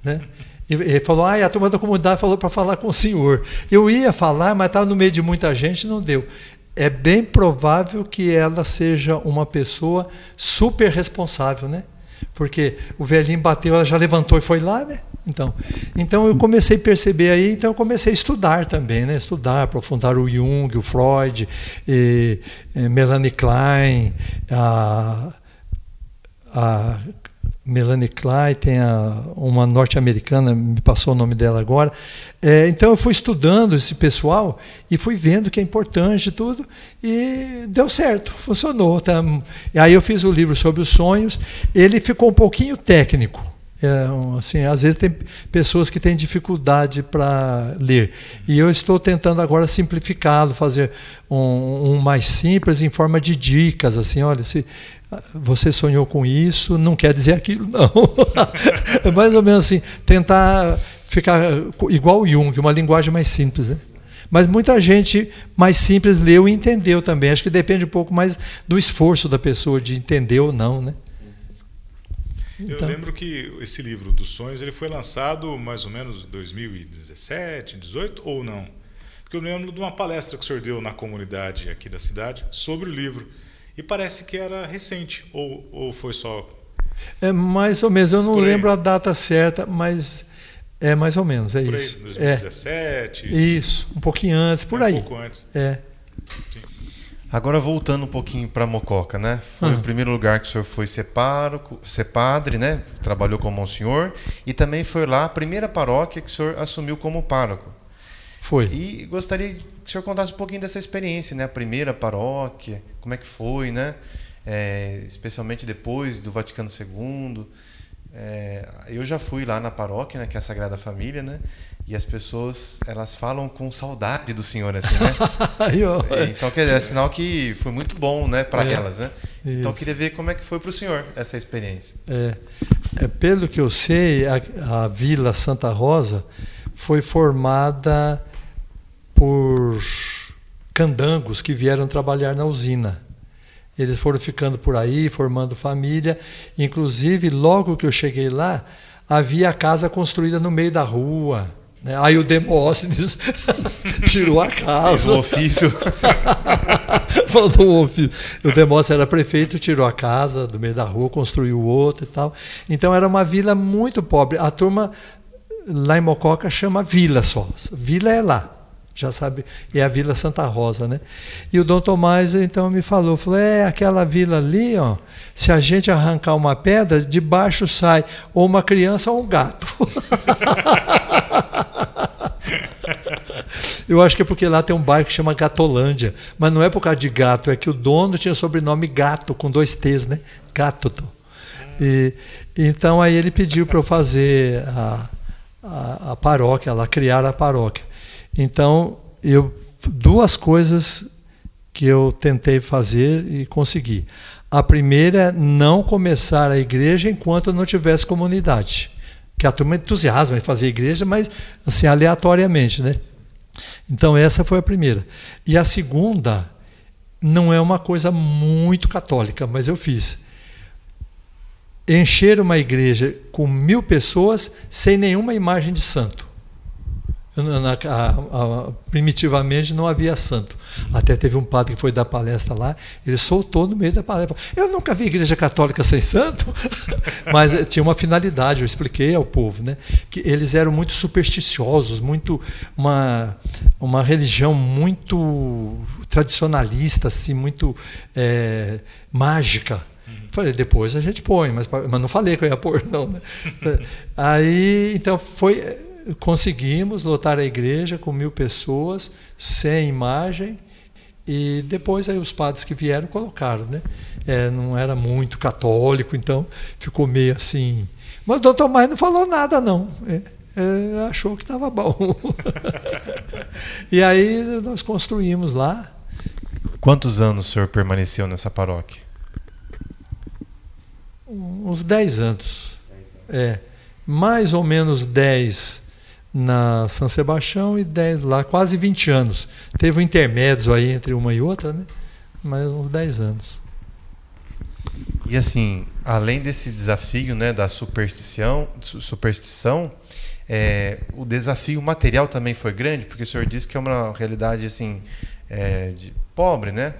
Né? E, e falou: ah, a turma da comunidade falou para falar com o senhor. Eu ia falar, mas estava no meio de muita gente não deu. É bem provável que ela seja uma pessoa super responsável, né? Porque o velhinho bateu, ela já levantou e foi lá, né? Então, então eu comecei a perceber aí, então eu comecei a estudar também, né? Estudar, aprofundar o Jung, o Freud, e, e Melanie Klein, a, a Melanie Klein, tem a, uma norte-americana, me passou o nome dela agora. É, então eu fui estudando esse pessoal e fui vendo que é importante tudo e deu certo, funcionou. Tá? E aí eu fiz o livro sobre os sonhos. Ele ficou um pouquinho técnico, é, assim, às vezes tem pessoas que têm dificuldade para ler. E eu estou tentando agora simplificá-lo, fazer um, um, mais simples em forma de dicas. Assim, olha, se você sonhou com isso, não quer dizer aquilo, não. é mais ou menos assim, tentar ficar igual o Jung, uma linguagem mais simples. Né? Mas muita gente mais simples leu e entendeu também. Acho que depende um pouco mais do esforço da pessoa de entender ou não, né? Então. Eu lembro que esse livro dos sonhos ele foi lançado mais ou menos em 2017, 2018 ou não? Porque eu lembro de uma palestra que o senhor deu na comunidade aqui da cidade sobre o livro. E parece que era recente, ou, ou foi só. É mais ou menos, eu não lembro a data certa, mas é mais ou menos, é por isso. Aí, 2017. É. Isso, um pouquinho antes, por é aí. Um pouco antes. É. Sim. Agora voltando um pouquinho para Mococa, né? Foi ah. o primeiro lugar que o senhor foi ser, pároco, ser padre, né? Trabalhou como monsenhor e também foi lá a primeira paróquia que o senhor assumiu como pároco. Foi. E gostaria que o senhor contasse um pouquinho dessa experiência, né? A primeira paróquia, como é que foi, né? É, especialmente depois do Vaticano II. É, eu já fui lá na paróquia, né, que é a Sagrada Família, né? E as pessoas, elas falam com saudade do Senhor, assim, né? Então, quer dizer, é sinal que foi muito bom, né, para é, elas, né? Isso. Então, eu queria ver como é que foi para o senhor essa experiência. É, é, pelo que eu sei, a, a Vila Santa Rosa foi formada por candangos que vieram trabalhar na usina. Eles foram ficando por aí, formando família. Inclusive, logo que eu cheguei lá, havia a casa construída no meio da rua. Né? Aí o Demóstenes tirou a casa. O ofício. Faltou o ofício. O Demóstenes era prefeito, tirou a casa do meio da rua, construiu outra e tal. Então era uma vila muito pobre. A turma lá em Mococa chama vila só. Vila é lá já sabe, é a Vila Santa Rosa, né? E o Dom Tomás então me falou, falou, é aquela vila ali, ó, se a gente arrancar uma pedra, de baixo sai ou uma criança ou um gato. Eu acho que é porque lá tem um bairro que chama Gatolândia, mas não é por causa de gato, é que o dono tinha sobrenome Gato, com dois T's, né? Gato. E, então aí ele pediu para eu fazer a, a, a paróquia, lá, criar a paróquia. Então, eu duas coisas que eu tentei fazer e consegui. A primeira é não começar a igreja enquanto não tivesse comunidade. Que a turma entusiasma em fazer igreja, mas assim, aleatoriamente, né? Então essa foi a primeira. E a segunda não é uma coisa muito católica, mas eu fiz. Encher uma igreja com mil pessoas sem nenhuma imagem de santo. Na, a, a, primitivamente não havia santo. Até teve um padre que foi dar palestra lá, ele soltou no meio da palestra. Eu nunca vi igreja católica sem santo, mas eh, tinha uma finalidade, eu expliquei ao povo, né? que eles eram muito supersticiosos, muito uma, uma religião muito tradicionalista, assim, muito é, mágica. Falei, depois a gente põe, mas, mas não falei que eu ia pôr, não. Né? Aí, então, foi conseguimos lotar a igreja com mil pessoas, sem imagem, e depois aí os padres que vieram colocaram, né? É, não era muito católico, então ficou meio assim. Mas o doutor Mais não falou nada, não. É, é, achou que estava bom. e aí nós construímos lá. Quantos anos o senhor permaneceu nessa paróquia? Uns 10 anos. É, mais ou menos 10 na São Sebastião e 10 lá, quase 20 anos. Teve um intermédio aí entre uma e outra, né? Mas uns 10 anos. E assim, além desse desafio né, da superstição, superstição é, o desafio material também foi grande, porque o senhor disse que é uma realidade assim é, de, pobre, né?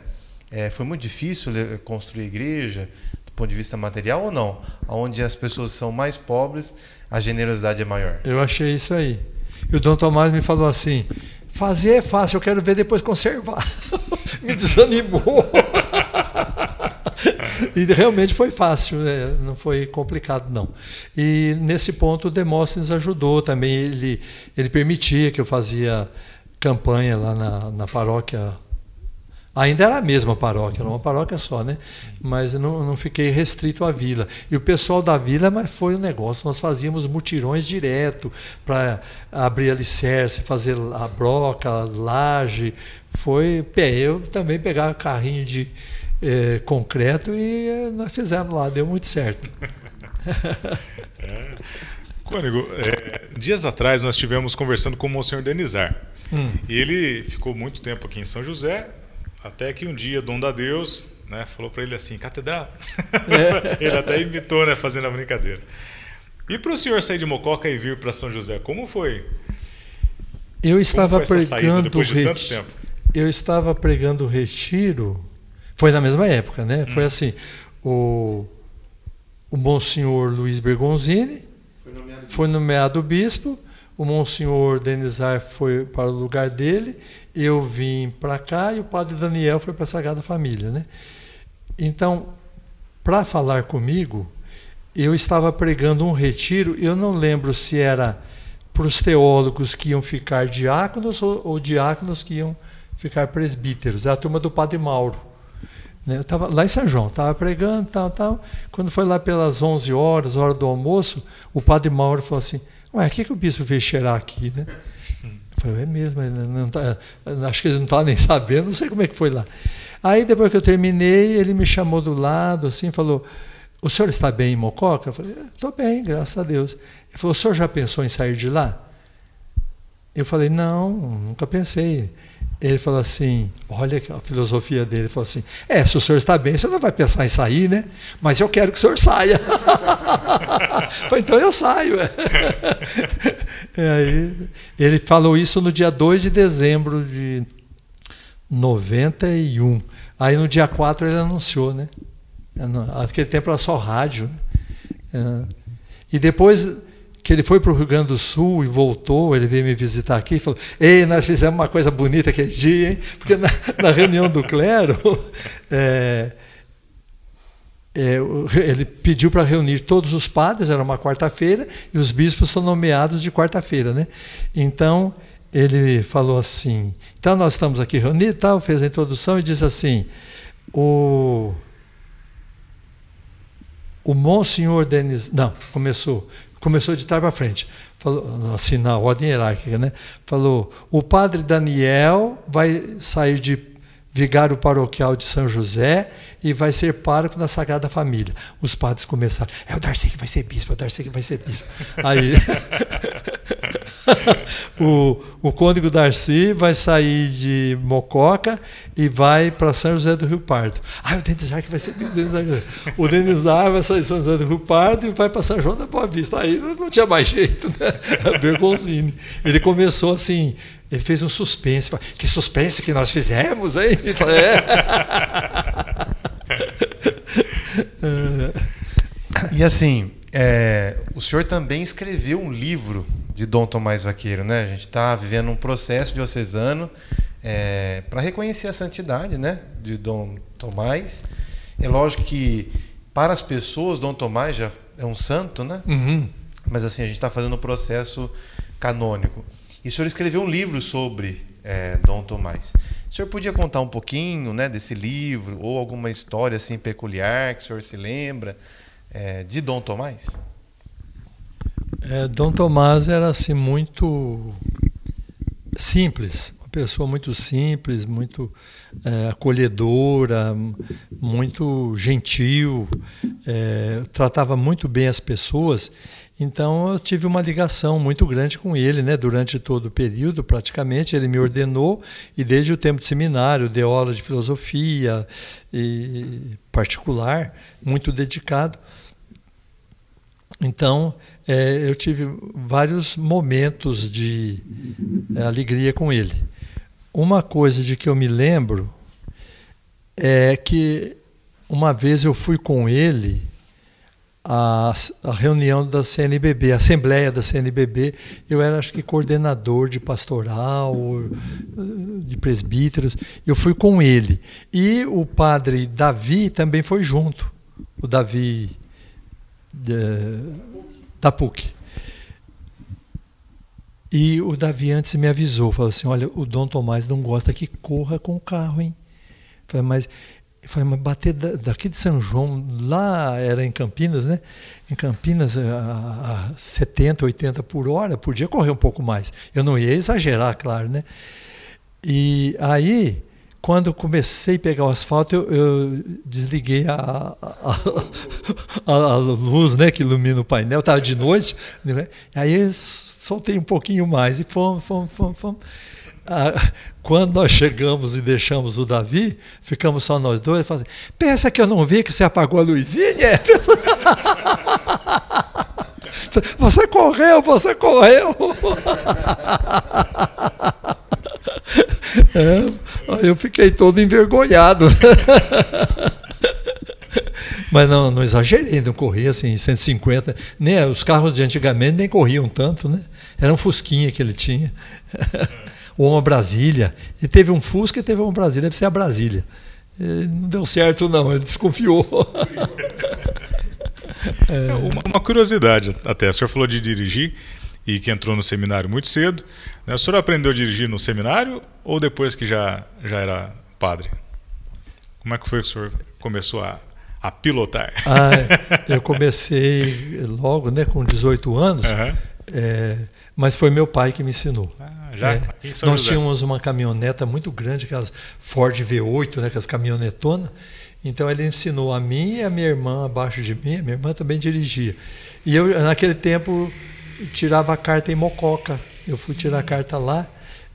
É, foi muito difícil construir igreja do ponto de vista material ou não? Onde as pessoas são mais pobres, a generosidade é maior. Eu achei isso aí. E o Dom Tomás me falou assim: fazer é fácil, eu quero ver depois conservar. me desanimou. e realmente foi fácil, né? não foi complicado não. E nesse ponto o Demóstenes ajudou também, ele, ele permitia que eu fazia campanha lá na, na paróquia Ainda era a mesma paróquia, era uma paróquia só, né? Mas não, não fiquei restrito à vila. E o pessoal da vila mas foi um negócio. Nós fazíamos mutirões direto para abrir alicerce, fazer a broca, a laje. Foi. Eu também pegava carrinho de é, concreto e é, nós fizemos lá, deu muito certo. é. Cônigo, é, dias atrás nós estivemos conversando com o Monsenhor Denizar. Hum. E ele ficou muito tempo aqui em São José, até que um dia, dom da Deus, né, falou para ele assim: Catedral. É. ele até imitou, né, fazendo a brincadeira. E para o senhor sair de Mococa e vir para São José, como foi? Eu estava pregando depois de tanto tempo? Eu estava pregando o retiro. Foi na mesma época, né? Hum. Foi assim: o, o Monsenhor Luiz Bergonzini foi nomeado, foi nomeado bispo o Monsenhor Denizar foi para o lugar dele, eu vim para cá e o Padre Daniel foi para a Sagrada Família. Né? Então, para falar comigo, eu estava pregando um retiro, eu não lembro se era para os teólogos que iam ficar diáconos ou, ou diáconos que iam ficar presbíteros. É a turma do Padre Mauro. Né? Eu estava lá em São João, estava pregando, tal, tal. Quando foi lá pelas 11 horas, hora do almoço, o Padre Mauro falou assim: Ué, o que, que o bispo veio cheirar aqui, né? Eu falei, é mesmo, tá, acho que ele não estava nem sabendo, não sei como é que foi lá. Aí depois que eu terminei, ele me chamou do lado, assim, falou, o senhor está bem em Mococa? Eu falei, estou bem, graças a Deus. Ele falou, o senhor já pensou em sair de lá? Eu falei, não, nunca pensei. Ele falou assim: olha a filosofia dele, ele falou assim: é, se o senhor está bem, você não vai pensar em sair, né? Mas eu quero que o senhor saia. falei, então eu saio. aí, ele falou isso no dia 2 de dezembro de 91. Aí no dia 4 ele anunciou, né? Naquele tempo era só rádio. Né? É. E depois que ele foi para o Rio Grande do Sul e voltou, ele veio me visitar aqui e falou: Ei, nós fizemos uma coisa bonita aquele dia, hein? Porque na, na reunião do clero, é, é, ele pediu para reunir todos os padres, era uma quarta-feira, e os bispos são nomeados de quarta-feira. Né? Então, ele falou assim: então nós estamos aqui reunidos, tal, fez a introdução e disse assim: o. O Monsenhor Denis. Não, começou começou de trás para frente. Falou, assim, na ordem hierárquica, né? Falou: o padre Daniel vai sair de vigário paroquial de São José e vai ser pároco da Sagrada Família. Os padres começaram, é o Darcy que vai ser bispo, é o Darcy que vai ser bispo. Aí o, o cônego Darcy vai sair de Mococa e vai para São José do Rio Pardo. Ah, o Denizar que vai ser bispo. O Denizar vai sair de São José do Rio Pardo e vai para São João da Boa Vista. Aí não tinha mais jeito, né? Bergonzini. Ele começou assim, ele fez um suspense. Que suspense que nós fizemos, hein? e assim, é, o senhor também escreveu um livro de Dom Tomás Vaqueiro, né? A gente está vivendo um processo diocesano é, para reconhecer a santidade, né? De Dom Tomás. É lógico que para as pessoas Dom Tomás já é um santo, né? Uhum. Mas assim a gente está fazendo um processo canônico. E o senhor escreveu um livro sobre é, Dom Tomás. O senhor podia contar um pouquinho né, desse livro, ou alguma história assim peculiar que o senhor se lembra é, de Dom Tomás? É, Dom Tomás era assim muito simples, pessoa muito simples, muito é, acolhedora, muito gentil, é, tratava muito bem as pessoas então eu tive uma ligação muito grande com ele, né? Durante todo o período, praticamente, ele me ordenou e desde o tempo de seminário, deu aula de filosofia e particular, muito dedicado. Então é, eu tive vários momentos de é, alegria com ele. Uma coisa de que eu me lembro é que uma vez eu fui com ele a, a, reunião da CNBB, a assembleia da CNBB, eu era acho que coordenador de pastoral, de presbíteros, eu fui com ele. E o padre Davi também foi junto, o Davi de, da PUC. E o Davi antes me avisou, falou assim, olha, o Dom Tomás não gosta que corra com o carro, hein? Falei, mas eu falei, mas bater daqui de São João, lá era em Campinas, né? Em Campinas, a, a 70, 80 por hora, podia correr um pouco mais. Eu não ia exagerar, claro, né? E aí, quando comecei a pegar o asfalto, eu, eu desliguei a, a, a, a, luz né, que ilumina o painel, estava de noite, né? aí soltei um pouquinho mais e fomos, fomos, fomos, fomos. Ah, quando nós chegamos e deixamos o Davi, ficamos só nós dois, falei, pensa que eu não vi que você apagou a luzinha? Você correu, você correu. É, eu fiquei todo envergonhado. Mas não, não exagerei, não corria assim, 150. Nem, os carros de antigamente nem corriam tanto, né? Era um Fusquinha que ele tinha. Ou uma Brasília. E teve um Fusca e teve uma Brasília, deve ser a Brasília. E não deu certo, não, ele desconfiou. É. Uma, uma, curiosidade até, o senhor falou de dirigir e que entrou no seminário muito cedo. Né? O senhor aprendeu a dirigir no seminário ou depois que já, já era padre? Como é que foi que o senhor começou a, a pilotar? Ah, eu comecei logo, né, com 18 anos, uhum. é, mas foi meu pai que me ensinou. Ah, já? É, nós José. tínhamos uma caminhoneta muito grande, aquelas Ford V8, né, aquelas caminhonetonas, então ele ensinou a mim e a minha irmã abaixo de mim, a minha irmã também dirigia. E eu, naquele tempo, tirava a carta em Mococa. Eu fui tirar a carta lá.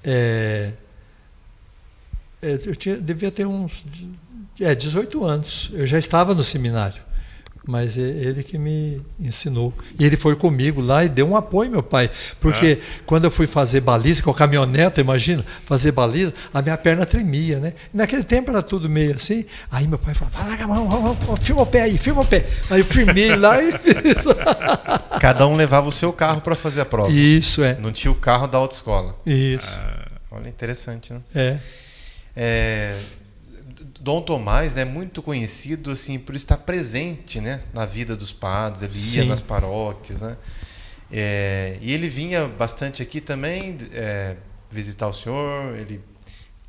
É, é eu tinha, devia ter uns é, 18 anos. Eu já estava no seminário mas é ele que me ensinou. E ele foi comigo lá e deu um apoio, meu pai. Porque é. quando eu fui fazer baliza, com a caminhoneta, imagina, fazer baliza, a minha perna tremia, né? E naquele tempo era tudo meio assim. Aí meu pai falou: vai lá, vamos, vamos, filma o pé aí, filma o pé. Aí eu firmei lá e fiz. Cada um levava o seu carro para fazer a prova. Isso, é. Não tinha o carro da autoescola. Isso. Ah, olha, interessante, né? É. é Dom Tomás é né, muito conhecido assim por estar presente né, na vida dos padres, ele ia Sim. nas paróquias. Né? É, e ele vinha bastante aqui também é, visitar o senhor. Ele,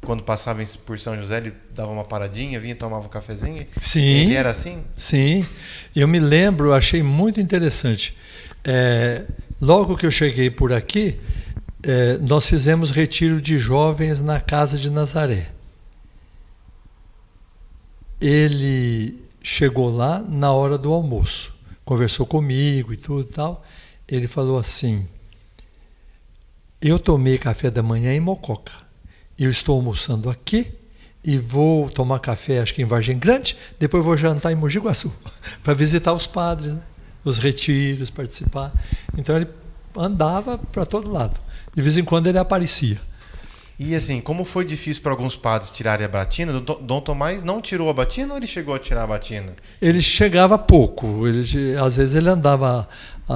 quando passava por São José, ele dava uma paradinha, vinha tomava um cafezinho. Sim. Ele era assim? Sim. Eu me lembro, achei muito interessante. É, logo que eu cheguei por aqui, é, nós fizemos retiro de jovens na casa de Nazaré ele chegou lá na hora do almoço, conversou comigo e tudo e tal. Ele falou assim: Eu tomei café da manhã em Mococa. Eu estou almoçando aqui e vou tomar café, acho que em Vargem Grande, depois vou jantar em Mogi Guaçu, para visitar os padres, né? os retiros, participar. Então ele andava para todo lado. De vez em quando ele aparecia. E assim, como foi difícil para alguns padres tirarem a batina, Dom Tomás não tirou a batina ou ele chegou a tirar a batina? Ele chegava pouco. Ele, às vezes ele andava a,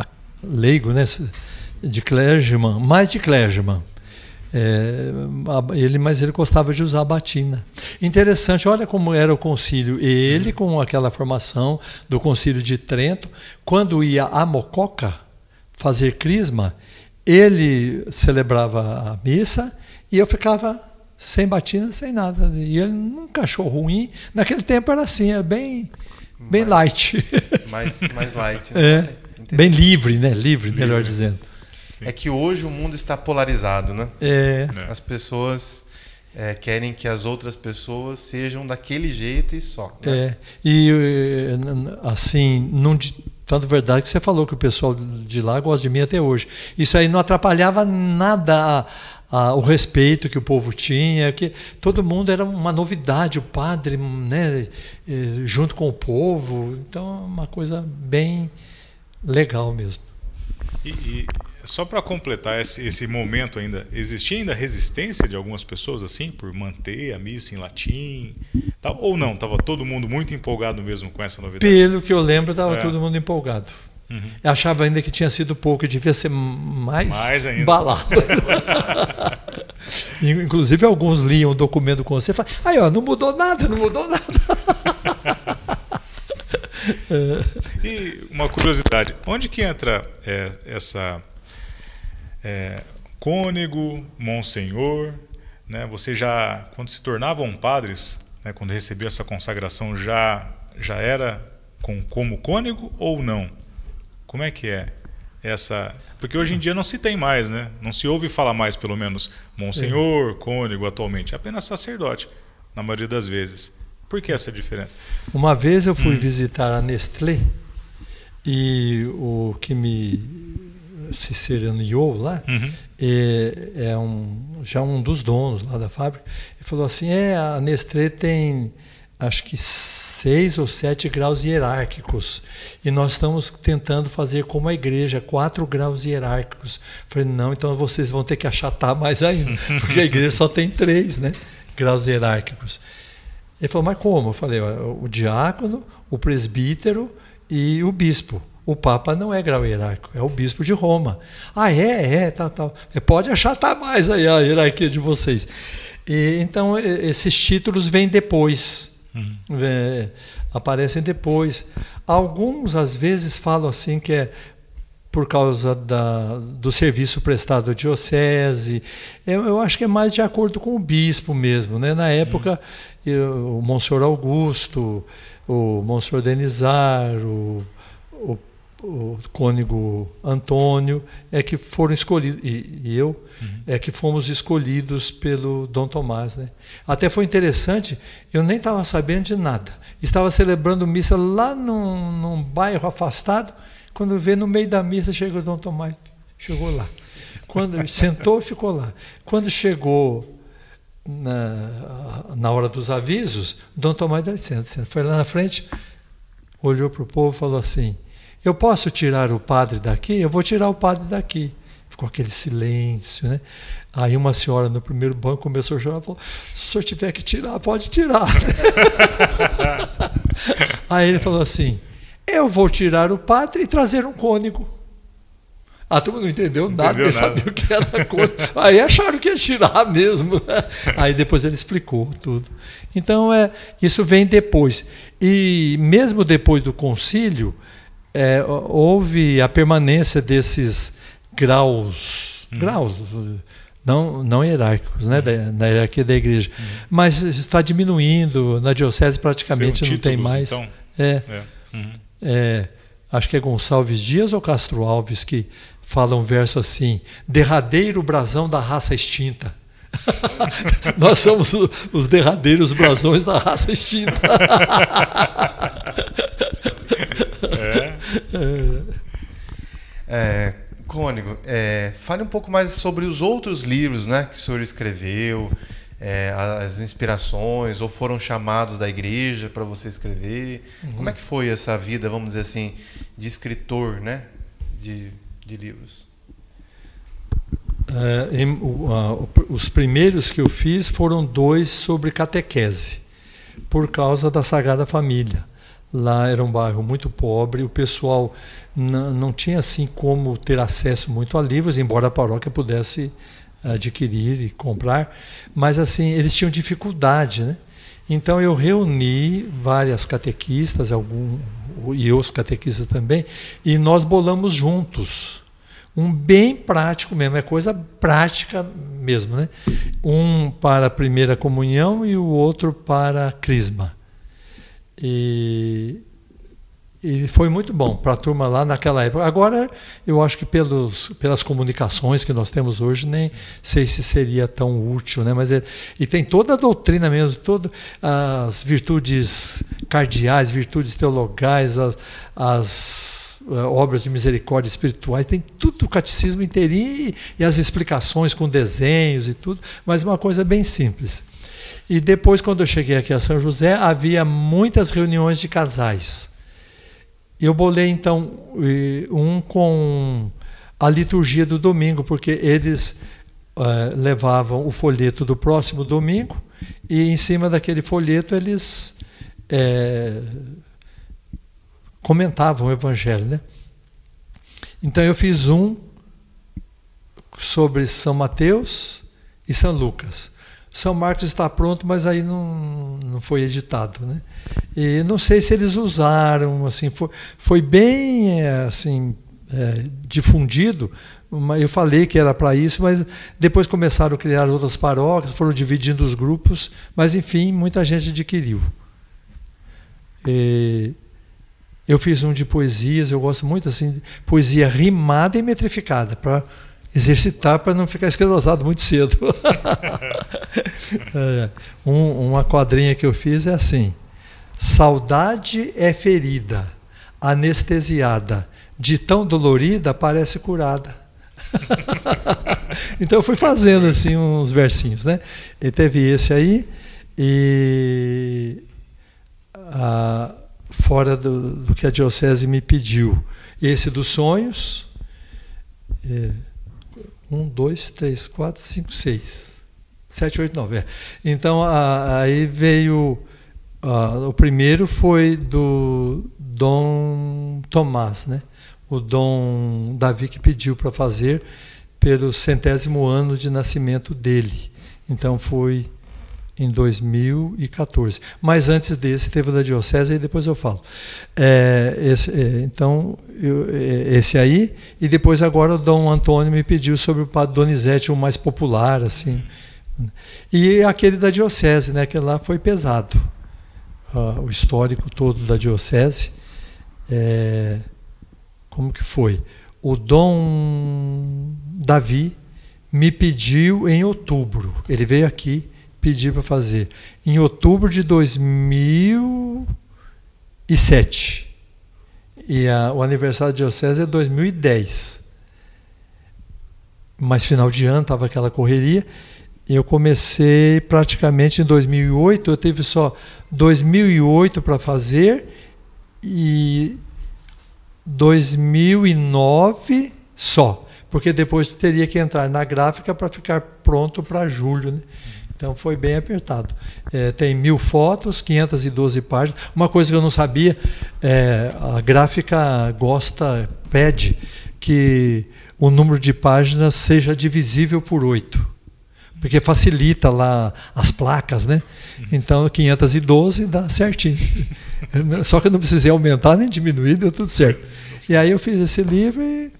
a, leigo, né? De clergyman, mais de clergyman. É, ele, mas ele gostava de usar a batina. Interessante, olha como era o concílio. Ele, com aquela formação do concílio de Trento, quando ia a Mococa fazer crisma, ele celebrava a missa e eu ficava sem batina, sem nada. E ele nunca achou ruim. Naquele tempo era assim, é bem, bem mais, light. Mais, mais light. Né? É, bem livre, né? Livre, livre. melhor dizendo. Sim. É que hoje o mundo está polarizado, né? É. é. As pessoas é, querem que as outras pessoas sejam daquele jeito e só. Né? É. E assim, não tanto verdade que você falou que o pessoal de lá gosta de mim até hoje. Isso aí não atrapalhava nada a, a, o respeito que o povo tinha, que todo mundo era uma novidade, o padre, né, eh, junto com o povo. Então, uma coisa bem legal mesmo. E, e só para completar esse, esse, momento ainda, existia ainda resistência de algumas pessoas assim por manter a missa em latim, tal, ou não? Estava todo mundo muito empolgado mesmo com essa novidade? Pelo que eu lembro, estava é. todo mundo empolgado. Uhum. Eu achava ainda que tinha sido pouco, devia ser mais, mais ainda. embalado. Inclusive, alguns liam o documento com você e falavam, aí, ó, não mudou nada, não mudou nada. e uma curiosidade, onde que entra é, essa é, cônego, monsenhor, né? Você já, quando se tornavam padres, né, quando recebeu essa consagração, já já era com como cônego ou não? Como é que é? essa. Porque hoje em dia não se tem mais, né? Não se ouve falar mais, pelo menos, Monsenhor, é. cônego atualmente. É apenas sacerdote, na maioria das vezes. Por que essa diferença? Uma vez eu fui hum. visitar a Nestlé e o que me se serenou lá uhum. é, um, já um dos donos lá da fábrica. Ele falou assim: é, a Nestlé tem acho que seis ou sete graus hierárquicos. E nós estamos tentando fazer como a igreja, quatro graus hierárquicos. Falei, não, então vocês vão ter que achatar mais ainda, porque a igreja só tem três né, graus hierárquicos. Ele falou, mas como? Eu falei, o diácono, o presbítero e o bispo. O Papa não é grau hierárquico, é o bispo de Roma. Ah, é, é, tal, tal. Pode achatar mais aí a hierarquia de vocês. E, então, esses títulos vêm depois. Uhum. É, aparecem depois. Alguns, às vezes, falam assim que é por causa da, do serviço prestado à diocese. Eu, eu, acho que é mais de acordo com o bispo mesmo. Né? Na época, uhum. eu, o Monsenhor Augusto, o Monsenhor Denizar, o, o cônego Antônio é que foram escolhidos e, e eu uhum. é que fomos escolhidos pelo Dom Tomás, né? Até foi interessante, eu nem estava sabendo de nada. Estava celebrando missa lá num, num bairro afastado, quando vê no meio da missa chegou o Dom Tomás, chegou lá. Quando sentou, ficou lá. Quando chegou na, na hora dos avisos, Dom Tomás dá licença, foi lá na frente, olhou para o povo e falou assim: eu posso tirar o padre daqui? Eu vou tirar o padre daqui. Ficou aquele silêncio, né? Aí uma senhora no primeiro banco começou a chorar e falou: se o senhor tiver que tirar, pode tirar. Aí ele falou assim: eu vou tirar o padre e trazer um cônego. A turma não entendeu nada, nem sabia o que era coisa. Aí acharam que ia tirar mesmo. Aí depois ele explicou tudo. Então, é, isso vem depois. E mesmo depois do concílio, é, houve a permanência desses graus, hum. graus não, não hierárquicos, né, da, da hierarquia da igreja, hum. mas está diminuindo, na diocese praticamente não títulos, tem mais. Então. É, é. Uhum. é, acho que é Gonçalves Dias ou Castro Alves que fala um verso assim: derradeiro brasão da raça extinta. Nós somos os derradeiros brasões da raça extinta. É, Cônigo, é, fale um pouco mais sobre os outros livros né, que o senhor escreveu, é, as inspirações, ou foram chamados da igreja para você escrever. Uhum. Como é que foi essa vida, vamos dizer assim, de escritor né, de, de livros? É, em, uh, os primeiros que eu fiz foram dois sobre catequese, por causa da Sagrada Família. Lá era um bairro muito pobre, o pessoal não tinha assim como ter acesso muito a livros, embora a paróquia pudesse adquirir e comprar, mas assim eles tinham dificuldade, né? Então eu reuni várias catequistas, algum e os catequistas também, e nós bolamos juntos um bem prático mesmo, é coisa prática mesmo, né? Um para a primeira comunhão e o outro para a crisma. E, e foi muito bom para a turma lá naquela época. Agora, eu acho que pelos, pelas comunicações que nós temos hoje, nem sei se seria tão útil. Né? Mas é, e tem toda a doutrina mesmo, todas as virtudes cardeais, virtudes teologais, as, as uh, obras de misericórdia espirituais, tem tudo o catecismo inteirinho e, e as explicações com desenhos e tudo, mas uma coisa bem simples. E depois, quando eu cheguei aqui a São José, havia muitas reuniões de casais. Eu bolei, então, um com a liturgia do domingo, porque eles uh, levavam o folheto do próximo domingo e, em cima daquele folheto, eles é, comentavam o evangelho. Né? Então, eu fiz um sobre São Mateus e São Lucas. São Marcos está pronto, mas aí não, não foi editado, né? E não sei se eles usaram, assim, foi, foi bem assim é, difundido. Eu falei que era para isso, mas depois começaram a criar outras paróquias, foram dividindo os grupos, mas enfim, muita gente adquiriu. E, Eu fiz um de poesias, eu gosto muito assim, poesia rimada e metrificada, para exercitar para não ficar esclerosado muito cedo. é, um, uma quadrinha que eu fiz é assim: saudade é ferida, anestesiada, de tão dolorida parece curada. então eu fui fazendo assim uns versinhos, né? E teve esse aí e a, fora do, do, que a diocese me pediu, esse dos sonhos, é, um, dois, três, quatro, cinco, seis, sete, oito, nove. É. Então a, aí veio o primeiro foi do Dom Tomás, né? o Dom Davi que pediu para fazer pelo centésimo ano de nascimento dele. Então foi em 2014. Mas antes desse teve o da Diocese e depois eu falo. É, esse, é, então, eu, é, esse aí, e depois agora o Dom Antônio me pediu sobre o Padre Donizete, o mais popular, assim. E aquele da Diocese, né? Aquele lá foi pesado. Uh, o histórico todo da Diocese. É, como que foi? O Dom Davi me pediu em outubro. Ele veio aqui pedir para fazer. Em outubro de 2007. E a, o aniversário de Diocese é 2010. Mas final de ano estava aquela correria. Eu comecei praticamente em 2008. Eu tive só 2008 para fazer. E 2009 só, porque depois teria que entrar na gráfica para ficar pronto para julho. Né? Então foi bem apertado. É, tem mil fotos, 512 páginas. Uma coisa que eu não sabia, é, a gráfica gosta, pede que o número de páginas seja divisível por oito, porque facilita lá as placas, né? Então 512 dá certinho. Só que eu não precisei aumentar nem diminuir, deu tudo certo. E aí eu fiz esse livro e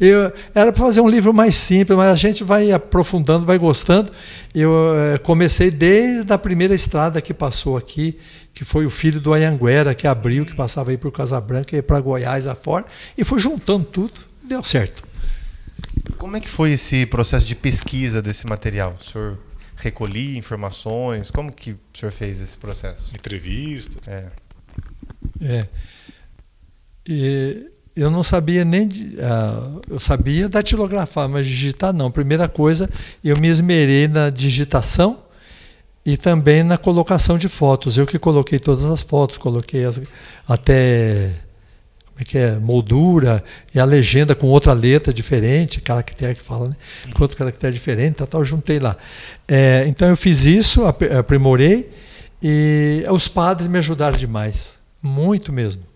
eu, era para fazer um livro mais simples, mas a gente vai aprofundando, vai gostando. Eu é, comecei desde a primeira estrada que passou aqui, que foi o filho do Ayanguera, que abriu, que passava aí por Casabranca e para Goiás afora, e fui juntando tudo, e deu certo. Como é que foi esse processo de pesquisa desse material? O senhor recolhia informações? Como que o senhor fez esse processo? Entrevistas? É. É. E eu não sabia nem. Uh, eu sabia datilografar, mas digitar não. Primeira coisa, eu me esmerei na digitação e também na colocação de fotos. Eu que coloquei todas as fotos, coloquei as, até como é que é, moldura e a legenda com outra letra diferente, caractere que fala, né? com outro caractere diferente, tal, tal, juntei lá. É, então eu fiz isso, aprimorei e os padres me ajudaram demais, muito mesmo.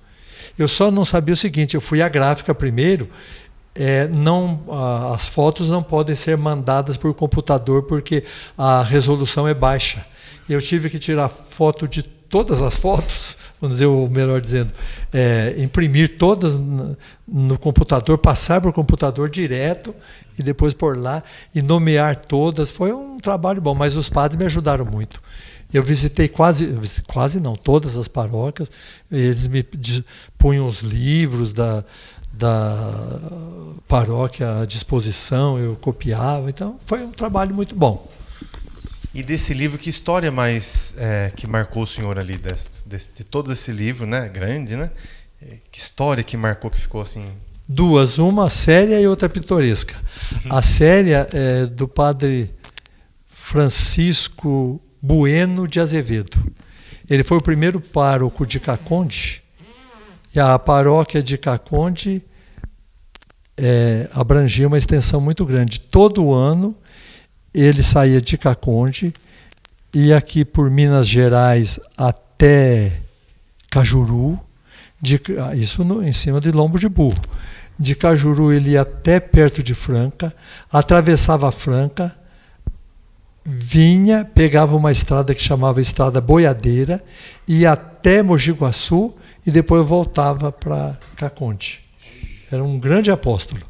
Eu só não sabia o seguinte: eu fui à gráfica primeiro. É, não, as fotos não podem ser mandadas por computador porque a resolução é baixa. Eu tive que tirar foto de todas as fotos, vamos dizer, o melhor dizendo, é, imprimir todas no, no computador, passar para o computador direto e depois por lá e nomear todas. Foi um trabalho bom, mas os padres me ajudaram muito. Eu visitei quase, quase não, todas as paróquias. Eles me punham os livros da, da paróquia à disposição, eu copiava. Então, foi um trabalho muito bom. E desse livro, que história mais é, que marcou o senhor ali, desse, desse, de todo esse livro, né? Grande, né? É, que história que marcou, que ficou assim... Duas, uma séria e outra pitoresca. Uhum. A séria é do padre Francisco Bueno de Azevedo. Ele foi o primeiro pároco de Caconde, e a paróquia de Caconde é, abrangia uma extensão muito grande. Todo ano ele saía de Caconde, ia aqui por Minas Gerais até Cajuru, de, isso no, em cima de lombo de burro. De Cajuru ele ia até perto de Franca, atravessava Franca, vinha, pegava uma estrada que chamava Estrada Boiadeira, ia até Mogi Guaçu e depois voltava para Caconde. Era um grande apóstolo,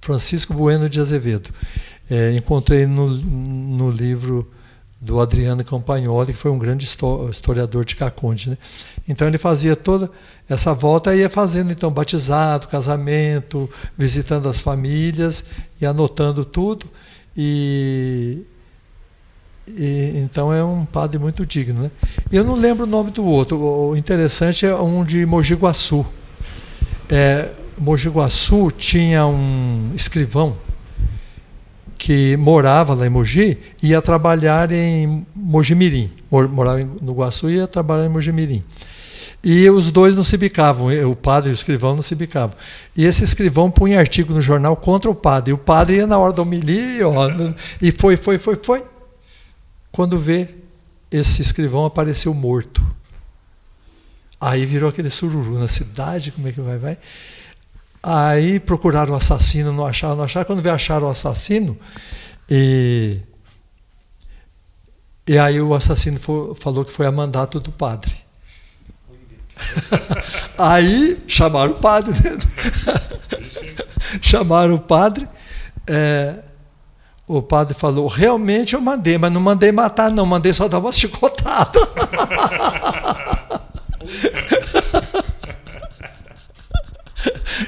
Francisco Bueno de Azevedo. É, encontrei no, no livro do Adriano Campagnoli, que foi um grande historiador de Caconde. Né? Então ele fazia toda essa volta e ia fazendo então batizado, casamento, visitando as famílias e anotando tudo. E, e, então é um padre muito digno. Né? Eu não lembro o nome do outro. O interessante é um de Mogi Guaçu. É, Mogi Guaçu tinha um escrivão que morava lá em Mogi ia trabalhar em Mojimirim. Morava no Guaçu e ia trabalhar em Mojimirim. E os dois não se bicavam, o padre e o escrivão não se bicavam. E esse escrivão punha artigo no jornal contra o padre. E o padre ia na hora da homilia, e foi, foi, foi, foi. Quando vê, esse escrivão apareceu morto. Aí virou aquele sururu na cidade, como é que vai, vai? Aí procuraram o assassino, não acharam, não acharam. Quando vê acharam o assassino, e, e aí o assassino foi, falou que foi a mandato do padre. aí chamaram o padre. Chamaram o padre. É, o padre falou: realmente eu mandei, mas não mandei matar, não, mandei só dar uma chicotada.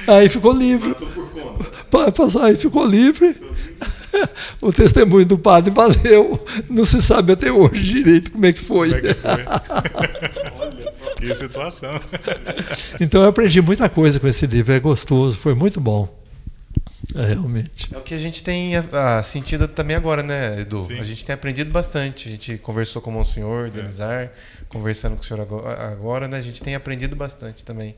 Aí ficou livre. Aí ficou livre. O testemunho do padre valeu. Não se sabe até hoje direito como é que foi. Como é que foi? Olha só. Que situação. Então eu aprendi muita coisa com esse livro. É gostoso, foi muito bom. É, realmente. É o que a gente tem ah, sentido também agora, né, Edu? Sim. A gente tem aprendido bastante. A gente conversou com o senhor, Denizar, é. conversando com o senhor agora, né? A gente tem aprendido bastante também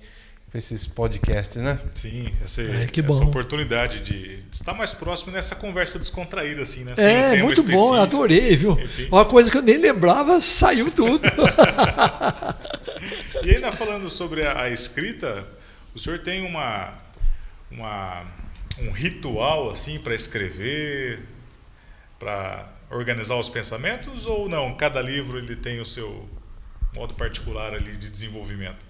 com esses podcasts, né? Sim, essa, é, essa oportunidade de estar mais próximo nessa conversa descontraída, assim, né? Sem é, muito específico. bom, adorei, viu? Enfim. Uma coisa que eu nem lembrava, saiu tudo. e ainda falando sobre a, a, escrita, o senhor tem uma, uma um ritual, assim, para escrever, para organizar os pensamentos, ou não? Cada livro ele tem o seu modo particular ali de desenvolvimento?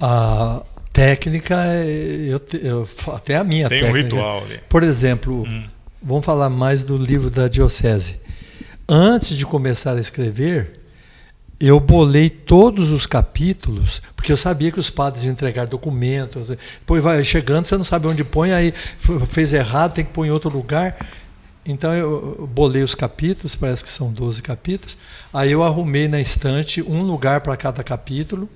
a técnica, eu, eu, até a minha Tem técnica. um ritual ali. Por exemplo, hum. vamos falar mais do livro da Diocese. Antes de começar a escrever, eu bolei todos os capítulos, porque eu sabia que os padres iam entregar documentos. Depois vai chegando, você não sabe onde põe, aí fez errado, tem que pôr em outro lugar. Então eu bolei os capítulos, parece que são 12 capítulos. Aí eu arrumei na estante um lugar para cada capítulo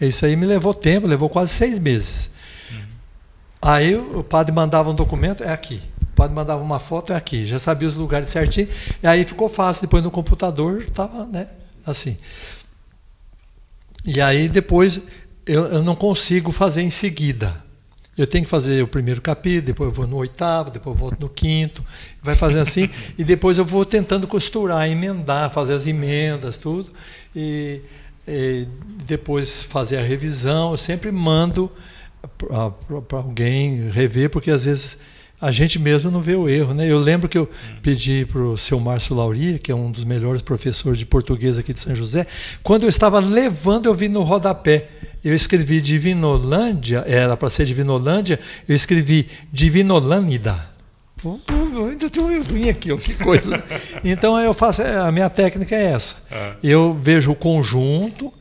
isso aí me levou tempo, levou quase seis meses. Uhum. Aí o padre mandava um documento, é aqui. O padre mandava uma foto, é aqui. Já sabia os lugares certinho. E aí ficou fácil. Depois no computador estava né, assim. E aí depois eu, eu não consigo fazer em seguida. Eu tenho que fazer o primeiro capítulo, depois eu vou no oitavo, depois eu volto no quinto, vai fazendo assim, e depois eu vou tentando costurar, emendar, fazer as emendas, tudo. E e depois fazer a revisão. Eu sempre mando para alguém rever, porque às vezes a gente mesmo não vê o erro. Né? Eu lembro que eu pedi para o seu Márcio Lauria, que é um dos melhores professores de português aqui de São José, quando eu estava levando, eu vi no rodapé. Eu escrevi Divinolândia, era para ser Divinolândia, eu escrevi Divinolânida ainda tem um errinho aqui, ó, que coisa. então eu faço, a minha técnica é essa. É. Eu vejo o conjunto,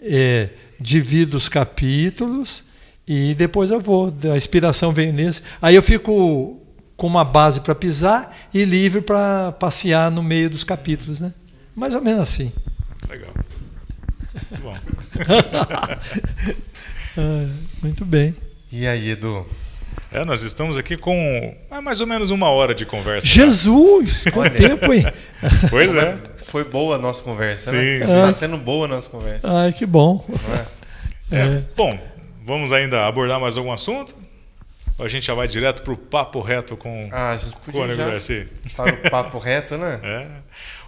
é, divido os capítulos e depois eu vou. A inspiração vem nesse. Aí eu fico com uma base para pisar e livre para passear no meio dos capítulos, né? Mais ou menos assim. Legal. Muito bom. ah, muito bem. E aí, Edu? É, nós estamos aqui com é, mais ou menos uma hora de conversa. Jesus! Quanto tempo, hein? Pois é. Foi boa a nossa conversa, né? Sim. né? Está sendo boa a nossa conversa. Ai, que bom. É? É. Bom, vamos ainda abordar mais algum assunto? Ou a gente já vai direto para o papo reto com, ah, a gente podia o Garcia? Para o papo reto, né? É.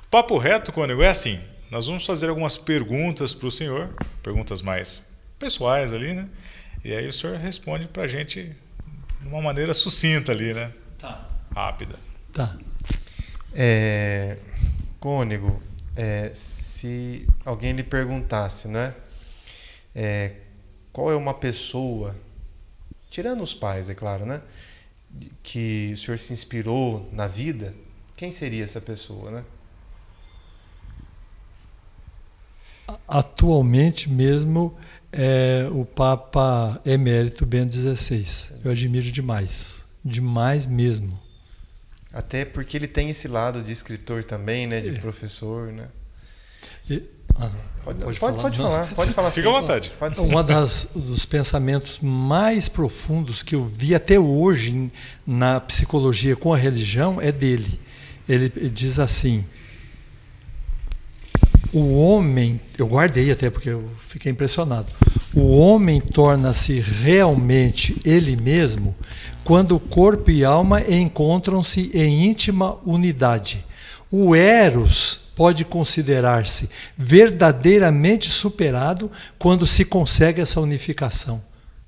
O papo reto, Cônego, é assim. Nós vamos fazer algumas perguntas para o senhor, perguntas mais pessoais ali, né? E aí o senhor responde para a gente de uma maneira sucinta ali, né? Tá. Rápida. Tá. É, Cônego, é, se alguém lhe perguntasse, né? É, qual é uma pessoa, tirando os pais, é claro, né? Que o senhor se inspirou na vida, quem seria essa pessoa, né? Atualmente mesmo é o Papa Emérito Bento XVI. Eu admiro demais, demais mesmo. Até porque ele tem esse lado de escritor também, né, de é. professor, né? Ah, pode, pode, falar, pode falar, pode falar. Fica à vontade. Pode um dos pensamentos mais profundos que eu vi até hoje na psicologia com a religião é dele. Ele diz assim: o homem, eu guardei até porque eu fiquei impressionado. O homem torna-se realmente ele mesmo quando corpo e alma encontram-se em íntima unidade. O Eros pode considerar-se verdadeiramente superado quando se consegue essa unificação.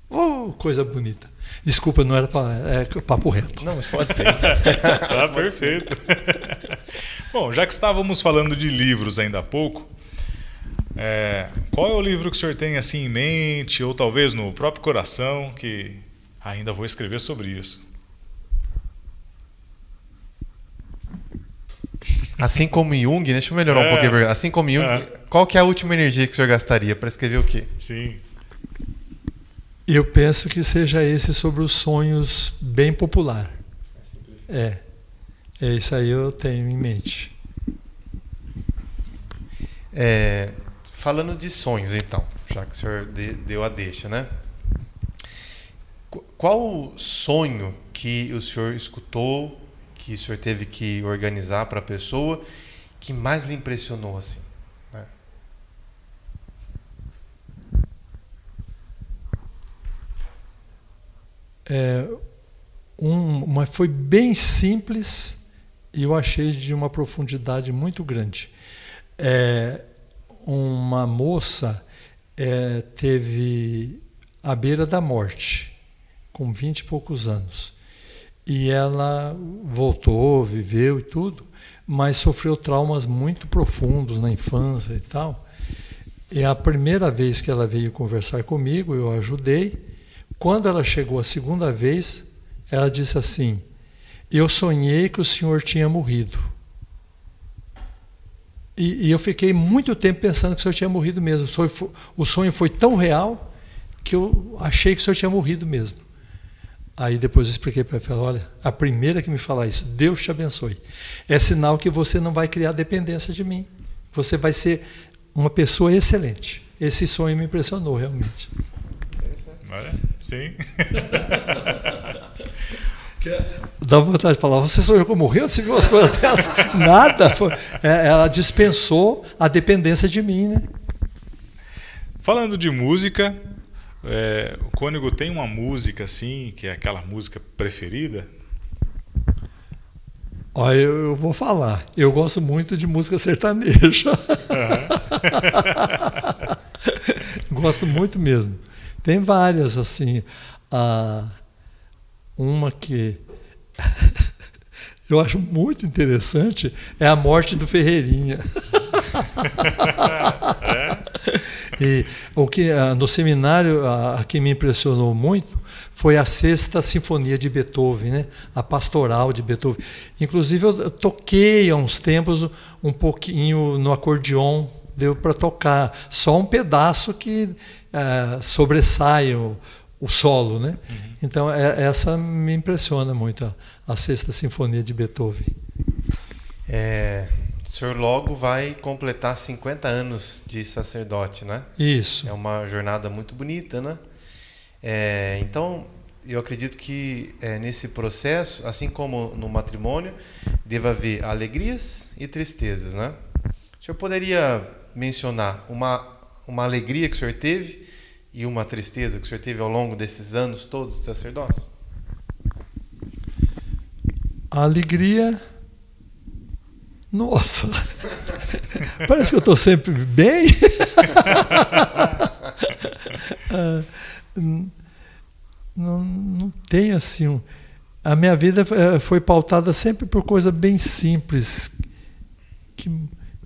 Oh, coisa bonita. Desculpa, não era pra, é, papo reto. Não, mas pode ser. tá perfeito. Bom, já que estávamos falando de livros ainda há pouco, é, qual é o livro que o senhor tem assim em mente, ou talvez no próprio coração, que ainda vou escrever sobre isso? Assim como Jung, deixa eu melhorar é, um pouquinho. Assim como Jung, é. qual que é a última energia que o senhor gastaria para escrever o quê? Sim. Eu penso que seja esse sobre os sonhos bem popular. É. É isso aí eu tenho em mente. É, falando de sonhos, então, já que o senhor deu a deixa, né? Qual sonho que o senhor escutou, que o senhor teve que organizar para a pessoa, que mais lhe impressionou assim? Né? É, um, uma, foi bem simples, e eu achei de uma profundidade muito grande. É, uma moça é, teve à beira da morte, com vinte e poucos anos. E ela voltou, viveu e tudo, mas sofreu traumas muito profundos na infância e tal. E a primeira vez que ela veio conversar comigo, eu ajudei. Quando ela chegou a segunda vez, ela disse assim: eu sonhei que o senhor tinha morrido. E, e, eu fiquei muito tempo pensando que o senhor tinha morrido mesmo. O sonho, foi, o sonho foi tão real que eu achei que o senhor tinha morrido mesmo. Aí depois eu expliquei para ela, olha, a primeira que me falar isso, Deus te abençoe. É sinal que você não vai criar dependência de mim. Você vai ser uma pessoa excelente. Esse sonho me impressionou realmente. Olha, sim. Dá vontade de falar, você sonhou que eu morri? Você viu as coisas dessas? Nada. É, ela dispensou a dependência de mim, né? Falando de música, é, o Cônigo tem uma música assim, que é aquela música preferida? Olha, eu, vou falar. Eu gosto muito de música sertaneja. Uhum. gosto muito mesmo. Tem várias, assim. A uma que eu acho muito interessante é a morte do Ferreirinha. é? E o que ah, no seminário a, a, que me impressionou muito foi a sexta sinfonia de Beethoven, né? A pastoral de Beethoven. Inclusive eu toquei há uns tempos um pouquinho no acordeon, deu para tocar só um pedaço que uh, sobressai o, o solo, né? Uhum. Então é, essa me impressiona muito a, a sexta sinfonia de Beethoven. É, senhor logo vai completar 50 anos de sacerdote, né? Isso. É uma jornada muito bonita, né? É, então eu acredito que é, nesse processo, assim como no matrimônio, deva haver alegrias e tristezas, né? O senhor poderia mencionar uma uma alegria que o senhor teve e uma tristeza que o senhor teve ao longo desses anos todos de sacerdócio? A alegria. Nossa! Parece que eu estou sempre bem. Ah, não, não tem assim. A minha vida eh, foi pautada sempre por coisa bem simples. Que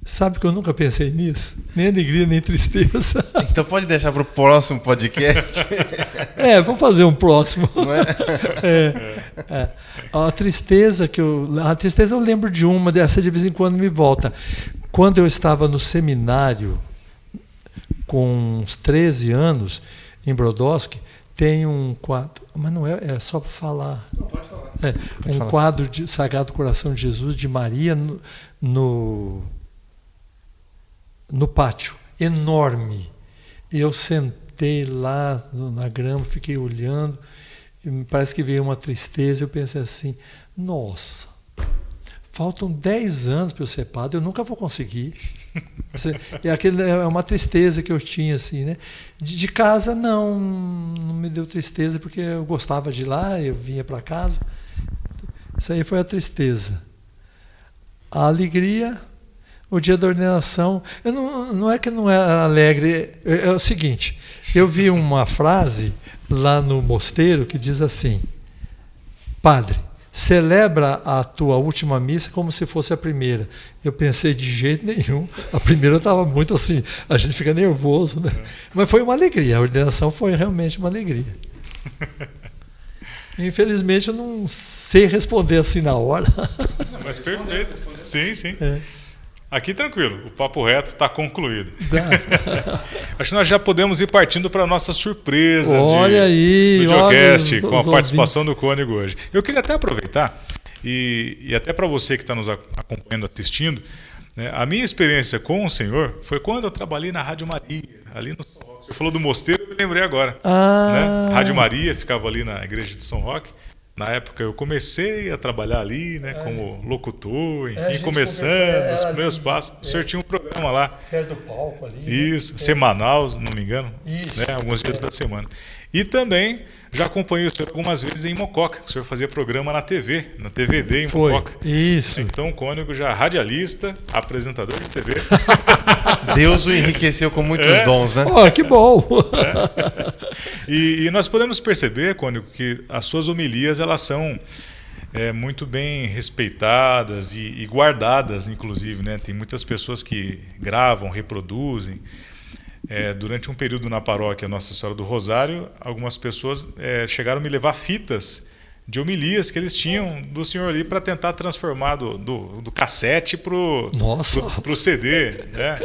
Sabe que eu nunca pensei nisso? Nem alegria, nem tristeza. Então pode deixar para o próximo podcast. é, vamos fazer um próximo. É? É, é. A tristeza que eu. A tristeza eu lembro de uma, dessa de vez em quando me volta. Quando eu estava no seminário, com uns 13 anos, em Brodowski, tem um quadro, mas não é, é só para falar. Não, pode falar. É, Pode um falar. quadro de Sagrado Coração de Jesus de Maria no, no, no pátio, enorme. Eu sentei lá na grama, fiquei olhando, parece que veio uma tristeza. Eu pensei assim: nossa, faltam 10 anos para eu ser padre, eu nunca vou conseguir. E aquele é uma tristeza que eu tinha assim, né? De, de casa não, não me deu tristeza porque eu gostava de lá, eu vinha para casa. Isso aí foi a tristeza. A alegria, o dia da ordenação, eu não, não é que não era alegre, é, é o seguinte, eu vi uma frase lá no mosteiro que diz assim: Padre, celebra a tua última missa como se fosse a primeira. Eu pensei de jeito nenhum. A primeira estava muito assim, a gente fica nervoso, né? Mas foi uma alegria. A ordenação foi realmente uma alegria. Infelizmente eu não sei responder assim na hora. Mas perfeito. Sim, sim. É. Aqui tranquilo, o papo reto está concluído. Tá. Acho que nós já podemos ir partindo para a nossa surpresa Olha de, aí, do Geocast, com a ouvintes. participação do Cônigo hoje. Eu queria até aproveitar, e, e até para você que está nos acompanhando, assistindo, né, a minha experiência com o senhor foi quando eu trabalhei na Rádio Maria, ali no São Roque. Você falou do mosteiro, eu me lembrei agora. Ah. Né? Rádio Maria ficava ali na igreja de São Roque. Na época eu comecei a trabalhar ali, né, como locutor, enfim, É, a gente começando os primeiros ali. passos. O senhor tinha um programa lá, Perto do palco ali. isso, semanal, se não me engano, Isso. né, alguns dias da semana. E também já acompanhei o senhor algumas vezes em Mococa. O senhor fazia programa na TV, na TVD em Foi. Mococa. Isso. Então, o Cônigo já radialista, apresentador de TV. Deus o enriqueceu com muitos É. dons, né? Oh, que bom! E, e nós podemos perceber, Cônigo, que as suas homilias elas são é, muito bem respeitadas e, e guardadas, inclusive. Né? Tem muitas pessoas que gravam, reproduzem. É, durante um período na paróquia Nossa Senhora do Rosário, algumas pessoas é, chegaram a me levar fitas de homilias que eles tinham do senhor ali para tentar transformar do, do, do cassete para o CD. Né?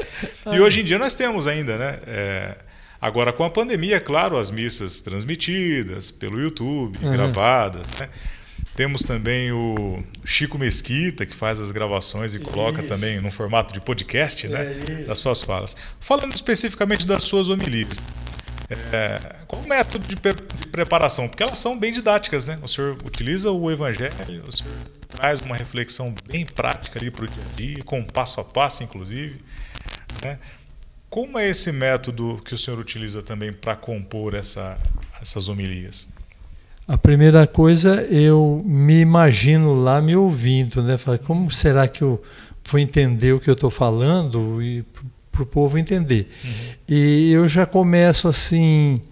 E hoje em dia nós temos ainda, né? É, agora com a pandemia, é claro, as missas transmitidas pelo YouTube, Uhum. gravadas. Né? Temos também o Chico Mesquita, que faz as gravações e coloca Isso. também no formato de podcast né? É isso. das suas falas. Falando especificamente das suas homilias, é, qual o método de, pre- de preparação? Porque elas são bem didáticas, né? O senhor utiliza o evangelho, o senhor traz uma reflexão bem prática ali para o dia a dia, com passo a passo, inclusive. né? Como é esse método que o senhor utiliza também para compor essa, essas homilias? A primeira coisa, eu me imagino lá me ouvindo, né? Falei, como será que eu vou entender o que eu estou falando e para o povo entender? E eu já começo assim,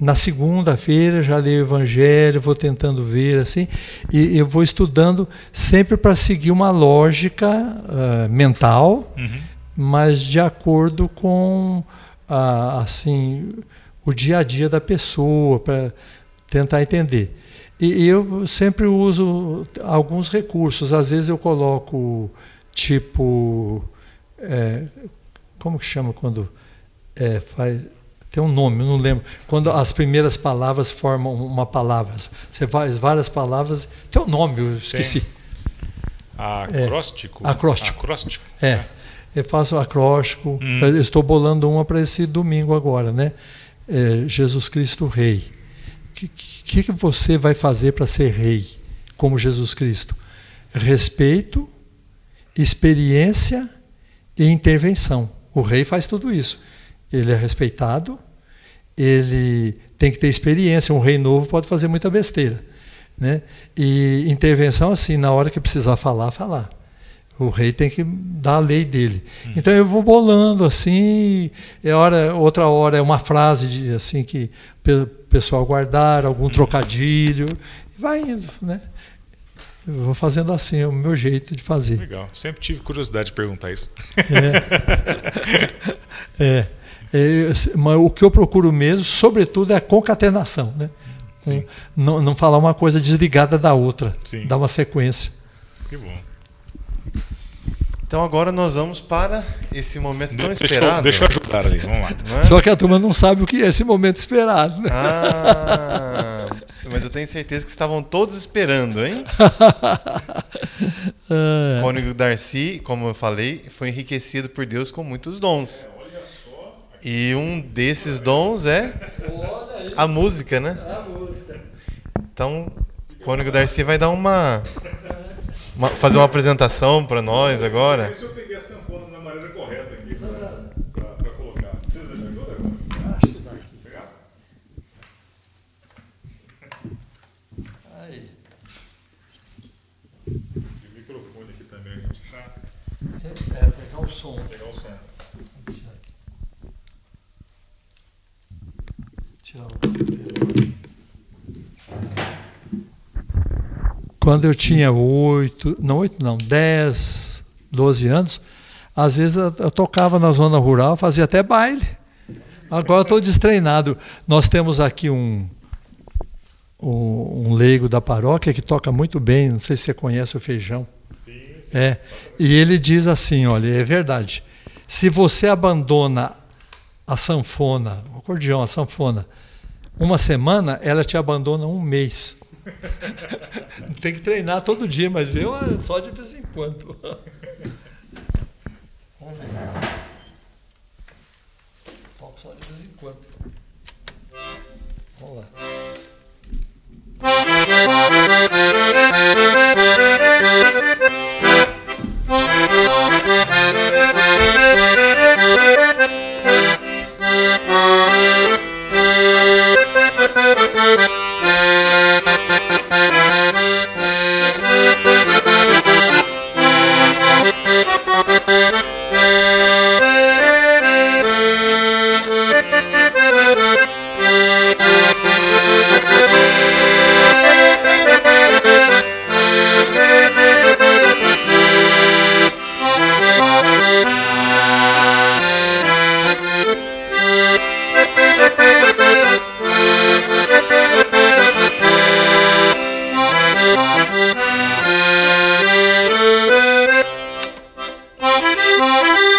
na segunda-feira, já leio o Evangelho, vou tentando ver assim, e eu vou estudando sempre para seguir uma lógica ah, mental, Uhum. mas de acordo com a, assim o dia a dia da pessoa para tentar entender. E eu sempre uso alguns recursos. Às vezes eu coloco tipo é, como que chama quando é, faz tem um nome, não lembro. Quando as primeiras palavras formam uma palavra, você faz várias palavras, tem um nome, eu esqueci. Acróstico? Acróstico. Acróstico. É, eu faço acróstico. Hum. Estou bolando uma para esse domingo agora, né? É, Jesus Cristo Rei. Que, que, que você vai fazer para ser rei, como Jesus Cristo? Respeito, experiência e intervenção. O rei faz tudo isso. Ele é respeitado, ele tem que ter experiência. Um rei novo pode fazer muita besteira. Né? E intervenção, assim, na hora que precisar falar, falar. O rei tem que dar a lei dele. Então eu vou bolando assim, é hora, outra hora é uma frase de, assim que o pessoal guardar, algum trocadilho, e vai indo, né? Eu vou fazendo assim, é o meu jeito de fazer. Legal. Sempre tive curiosidade de perguntar isso. É, é, mas o que eu procuro mesmo, sobretudo, é a concatenação, né? Sim. Não, não falar uma coisa desligada da outra, Sim. dar uma sequência. Que bom. Então agora nós vamos para esse momento tão Deixa esperado. eu, deixa eu ajudar ali, vamos lá. é? Só que a turma não sabe o que é esse momento esperado. Né? Ah, mas eu tenho certeza que estavam todos esperando, hein? É. O cônego Darcy, como eu falei, foi enriquecido por Deus com muitos dons. E um desses dons é a música, né? Então, o cônego Darcy vai dar uma- fazer uma apresentação para nós agora. se eu peguei a sanfona na maneira correta aqui para colocar. Precisa de ajuda agora? Acho que dá aqui. Pegar? Aí. E o microfone aqui também, a gente tá É, é pegar o som. pegar o som. Tirar o- Quando eu tinha oito, não oito não, dez, doze anos, às vezes eu, eu tocava na zona rural, fazia até baile. Agora eu estou destreinado. Nós temos aqui um, um, um leigo da paróquia que toca muito bem, não sei se você conhece o feijão. Sim, É, e ele diz assim, olha, é verdade. Se você abandona a sanfona, o acordeão, a sanfona, uma semana, ela te abandona um mês. Tem que treinar todo dia, mas eu é só de vez em quando. Vamos ver. Toco só de vez em quando. Vamos lá. Thank. Mais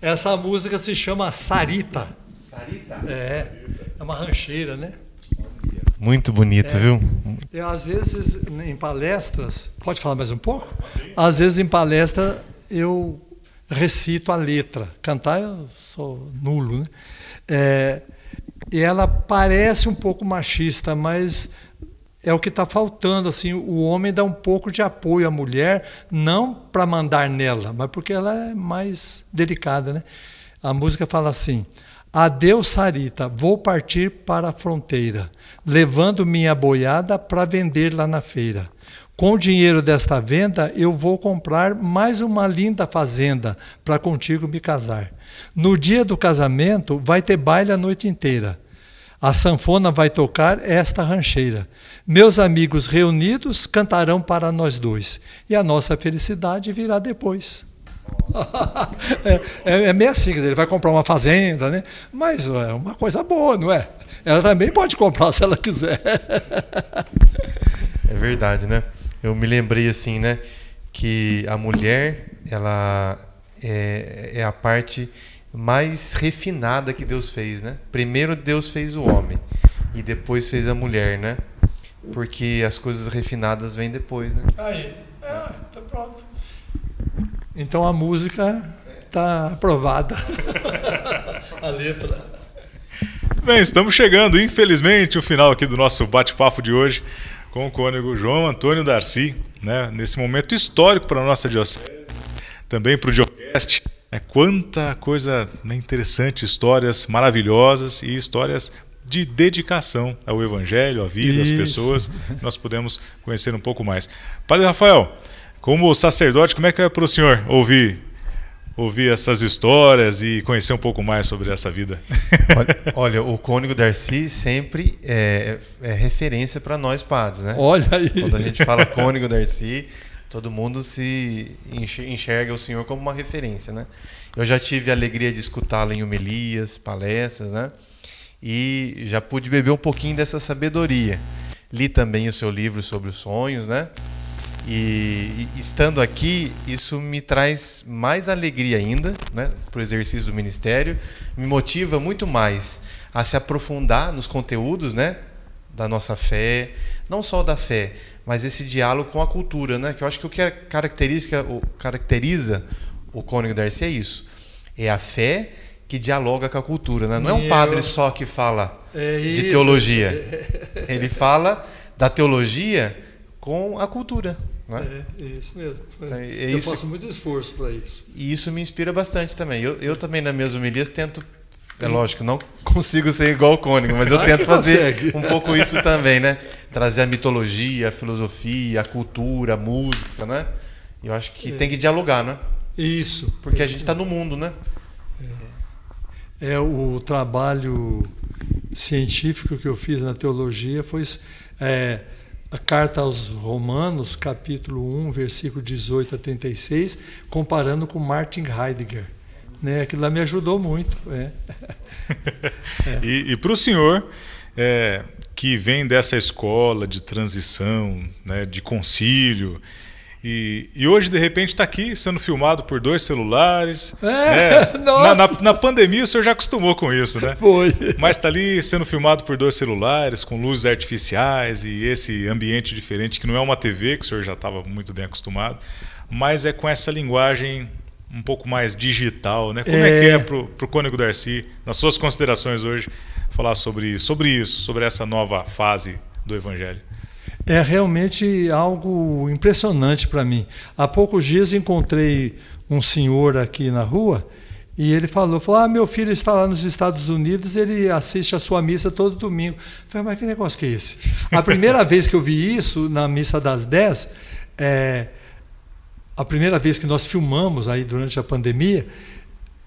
Essa música se chama Sarita. Sarita. É, é uma rancheira, né? Muito bonito, É. viu? Eu, às vezes, em palestras, pode falar mais um pouco? Às vezes, em palestra, eu recito a letra. Cantar, eu sou nulo, né? É, e ela parece um pouco machista, mas é o que está faltando. Assim, o homem dá um pouco de apoio à mulher, não para mandar nela, mas porque ela é mais delicada, né? A música fala assim: Adeus, Sarita, vou partir para a fronteira, levando minha boiada para vender lá na feira. Com o dinheiro desta venda, eu vou comprar mais uma linda fazenda para contigo me casar. No dia do casamento, vai ter baile a noite inteira. A sanfona vai tocar esta rancheira. Meus amigos reunidos cantarão para nós dois. E a nossa felicidade virá depois. é, é, é meio assim, ele vai comprar uma fazenda, né? Mas é uma coisa boa, não é? Ela também pode comprar se ela quiser. É verdade, né? Eu me lembrei assim, né? Que a mulher, ela é, é a parte mais refinada que Deus fez, né? Primeiro Deus fez o homem e depois fez a mulher, né? porque as coisas refinadas vêm depois, né? Aí, ah, tá pronto. Então a música está aprovada. a letra. Bem, estamos chegando, infelizmente, o final aqui do nosso bate-papo de hoje com o cônego João Antônio Darcy, né? nesse momento histórico para a nossa diocese, também para o Diocast. É, quanta coisa né, interessante, histórias maravilhosas e histórias de dedicação ao Evangelho, à vida, às pessoas, nós podemos conhecer um pouco mais. Padre Rafael, como sacerdote, como é que é para o senhor ouvir ouvir essas histórias e conhecer um pouco mais sobre essa vida? Olha, olha o Cônigo Darcy sempre é, é referência para nós padres, né? Olha aí. Quando a gente fala Cônigo Darcy, todo mundo se enxerga o senhor como uma referência, né? Eu já tive a alegria de escutá-lo em homilias, palestras, né? E já pude beber um pouquinho dessa sabedoria. Li também o seu livro sobre os sonhos, né? E, e, estando aqui, isso me traz mais alegria ainda né, para o exercício do ministério, me motiva muito mais a se aprofundar nos conteúdos né, da nossa fé, não só da fé, mas esse diálogo com a cultura, né, que eu acho que o que é caracteriza, o, caracteriza o Cônigo Darcy é isso: é a fé que dialoga com a cultura. Né? Não é um padre só que fala é de teologia, ele fala da teologia com a cultura. É, é isso mesmo. É. É eu isso, faço muito esforço para isso. E isso me inspira bastante também. Eu, eu também, nas minhas homilias, tento. É lógico, não consigo ser igual o Cônigo, mas eu tento fazer consegue. um pouco isso também, né? Trazer a mitologia, a filosofia, a cultura, a música, né? Eu acho que é. tem que dialogar, né? Isso. Porque a gente está no mundo, né? É. é. o trabalho científico que eu fiz na teologia foi é, a carta aos Romanos, capítulo 1, versículo 18 a 36, comparando com Martin Heidegger. Né? Aquilo lá me ajudou muito. É. é. E, e para o senhor, é, que vem dessa escola de transição, né, de concílio, e, e, hoje, de repente, está aqui sendo filmado por dois celulares. É, né? na, na, na, pandemia o senhor já acostumou com isso, né? Foi. Mas está ali sendo filmado por dois celulares, com luzes artificiais e esse ambiente diferente, que não é uma TV, que o senhor já estava muito bem acostumado, mas é com essa linguagem um pouco mais digital, né? Como é, é que é para o Cônigo Darcy, nas suas considerações hoje, falar sobre, sobre isso, sobre essa nova fase do Evangelho? é realmente algo impressionante para mim. Há poucos dias encontrei um senhor aqui na rua e ele falou, falou, ah, meu filho está lá nos Estados Unidos, ele assiste a sua missa todo domingo. Eu falei, mas que negócio que é esse? A primeira vez que eu vi isso, na missa das 10, é, a primeira vez que nós filmamos aí durante a pandemia,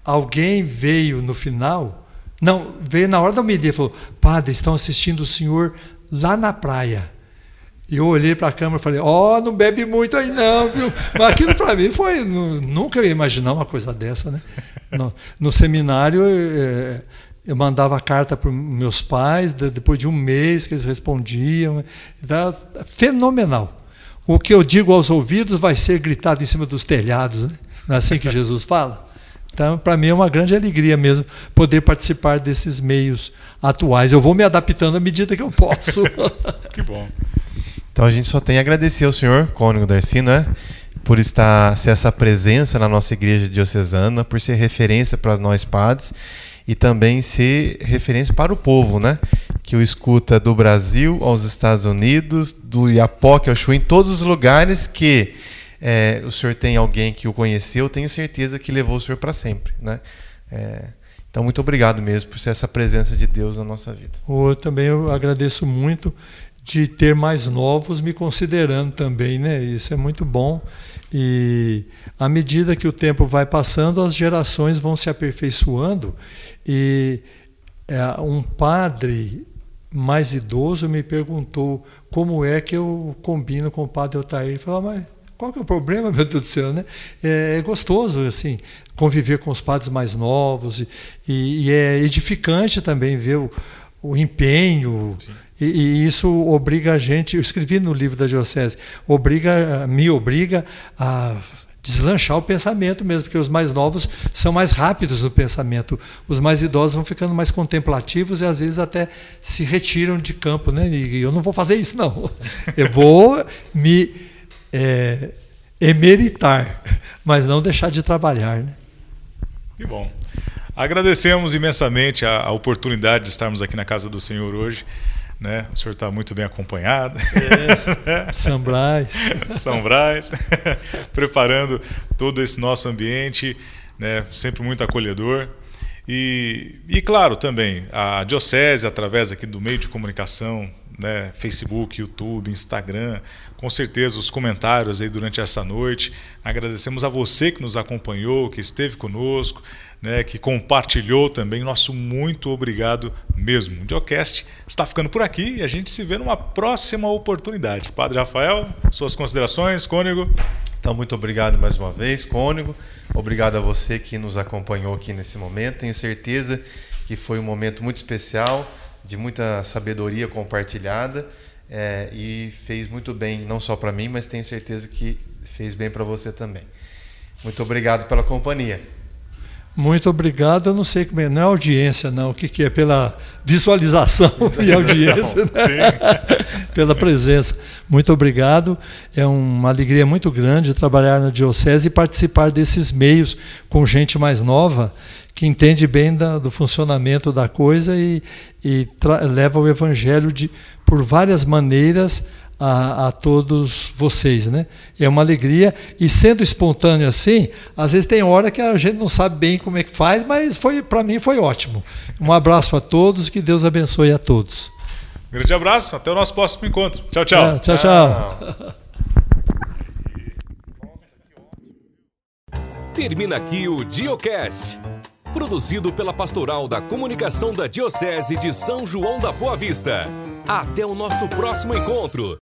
alguém veio no final, não, veio na hora da e falou, padre, estão assistindo o senhor lá na praia. E eu olhei para a câmera e falei: Ó, oh, não bebe muito aí não, viu? Mas aquilo para mim foi. Nunca ia imaginar uma coisa dessa, né? No, no seminário, é, eu mandava carta para meus pais, depois de um mês que eles respondiam. Então, fenomenal. O que eu digo aos ouvidos vai ser gritado em cima dos telhados, né? Não é assim que Jesus fala? Então, para mim é uma grande alegria mesmo poder participar desses meios atuais. Eu vou me adaptando à medida que eu posso. que bom. Então a gente só tem a agradecer ao senhor, Cônigo Darcy, né? Por estar ser essa presença na nossa igreja diocesana, por ser referência para nós padres e também ser referência para o povo, né? Que o escuta do Brasil aos Estados Unidos, do Iapoque ao Chuí, em todos os lugares que é, o senhor tem alguém que o conheceu, tenho certeza que levou o senhor para sempre, né? É, então, muito obrigado mesmo por ser essa presença de Deus na nossa vida. Eu também eu agradeço muito de ter mais novos me considerando também, né? Isso é muito bom. E à medida que o tempo vai passando, as gerações vão se aperfeiçoando. E é, um padre mais idoso me perguntou como é que eu combino com o padre Otair. Ele falou, mas qual que é o problema, meu Deus do céu, né? É, é gostoso, assim, conviver com os padres mais novos e, e, e é edificante também ver o, o empenho. E, e, isso obriga a gente, eu escrevi no livro da Diocese, obriga, me obriga a deslanchar o pensamento mesmo, porque os mais novos são mais rápidos no pensamento. Os mais idosos vão ficando mais contemplativos e às vezes até se retiram de campo, né? E eu não vou fazer isso não. Eu vou me é, emeritar, mas não deixar de trabalhar, né? Que bom. Agradecemos imensamente a, a oportunidade de estarmos aqui na casa do Senhor hoje. Né? O senhor está muito bem acompanhado. É, São Brás. São Brás. Preparando todo esse nosso ambiente, né? sempre muito acolhedor. E, e, claro, também a Diocese, através aqui do meio de comunicação, né? Facebook, YouTube, Instagram, com certeza os comentários aí durante essa noite. Agradecemos a você que nos acompanhou, que esteve conosco, né, que compartilhou também. Nosso muito obrigado mesmo. O Diocast está ficando por aqui e a gente se vê numa próxima oportunidade. Padre Rafael, suas considerações, Cônego. Então, muito obrigado mais uma vez, Cônego. Obrigado a você que nos acompanhou aqui nesse momento. Tenho certeza que foi um momento muito especial, de muita sabedoria compartilhada é, e fez muito bem, não só para mim, mas tenho certeza que fez bem para você também. Muito obrigado pela companhia. Muito obrigado. Eu não sei como é, não é audiência, não. O que, que é? Pela visualização, visualização e audiência, né? pela presença. Muito obrigado. É uma alegria muito grande trabalhar na Diocese e participar desses meios com gente mais nova que entende bem da, do funcionamento da coisa e, e leva o Evangelho de, por várias maneiras a, a, todos vocês, né? É uma alegria e sendo espontâneo assim, às vezes tem hora que a gente não sabe bem como é que faz, mas foi para mim foi ótimo. Um abraço a todos, que Deus abençoe a todos. grande abraço, até o nosso próximo encontro. Tchau, tchau. É, tchau, tchau. Termina aqui o Diocast, produzido pela Pastoral da Comunicação da Diocese de São João da Boa Vista. Até o nosso próximo encontro.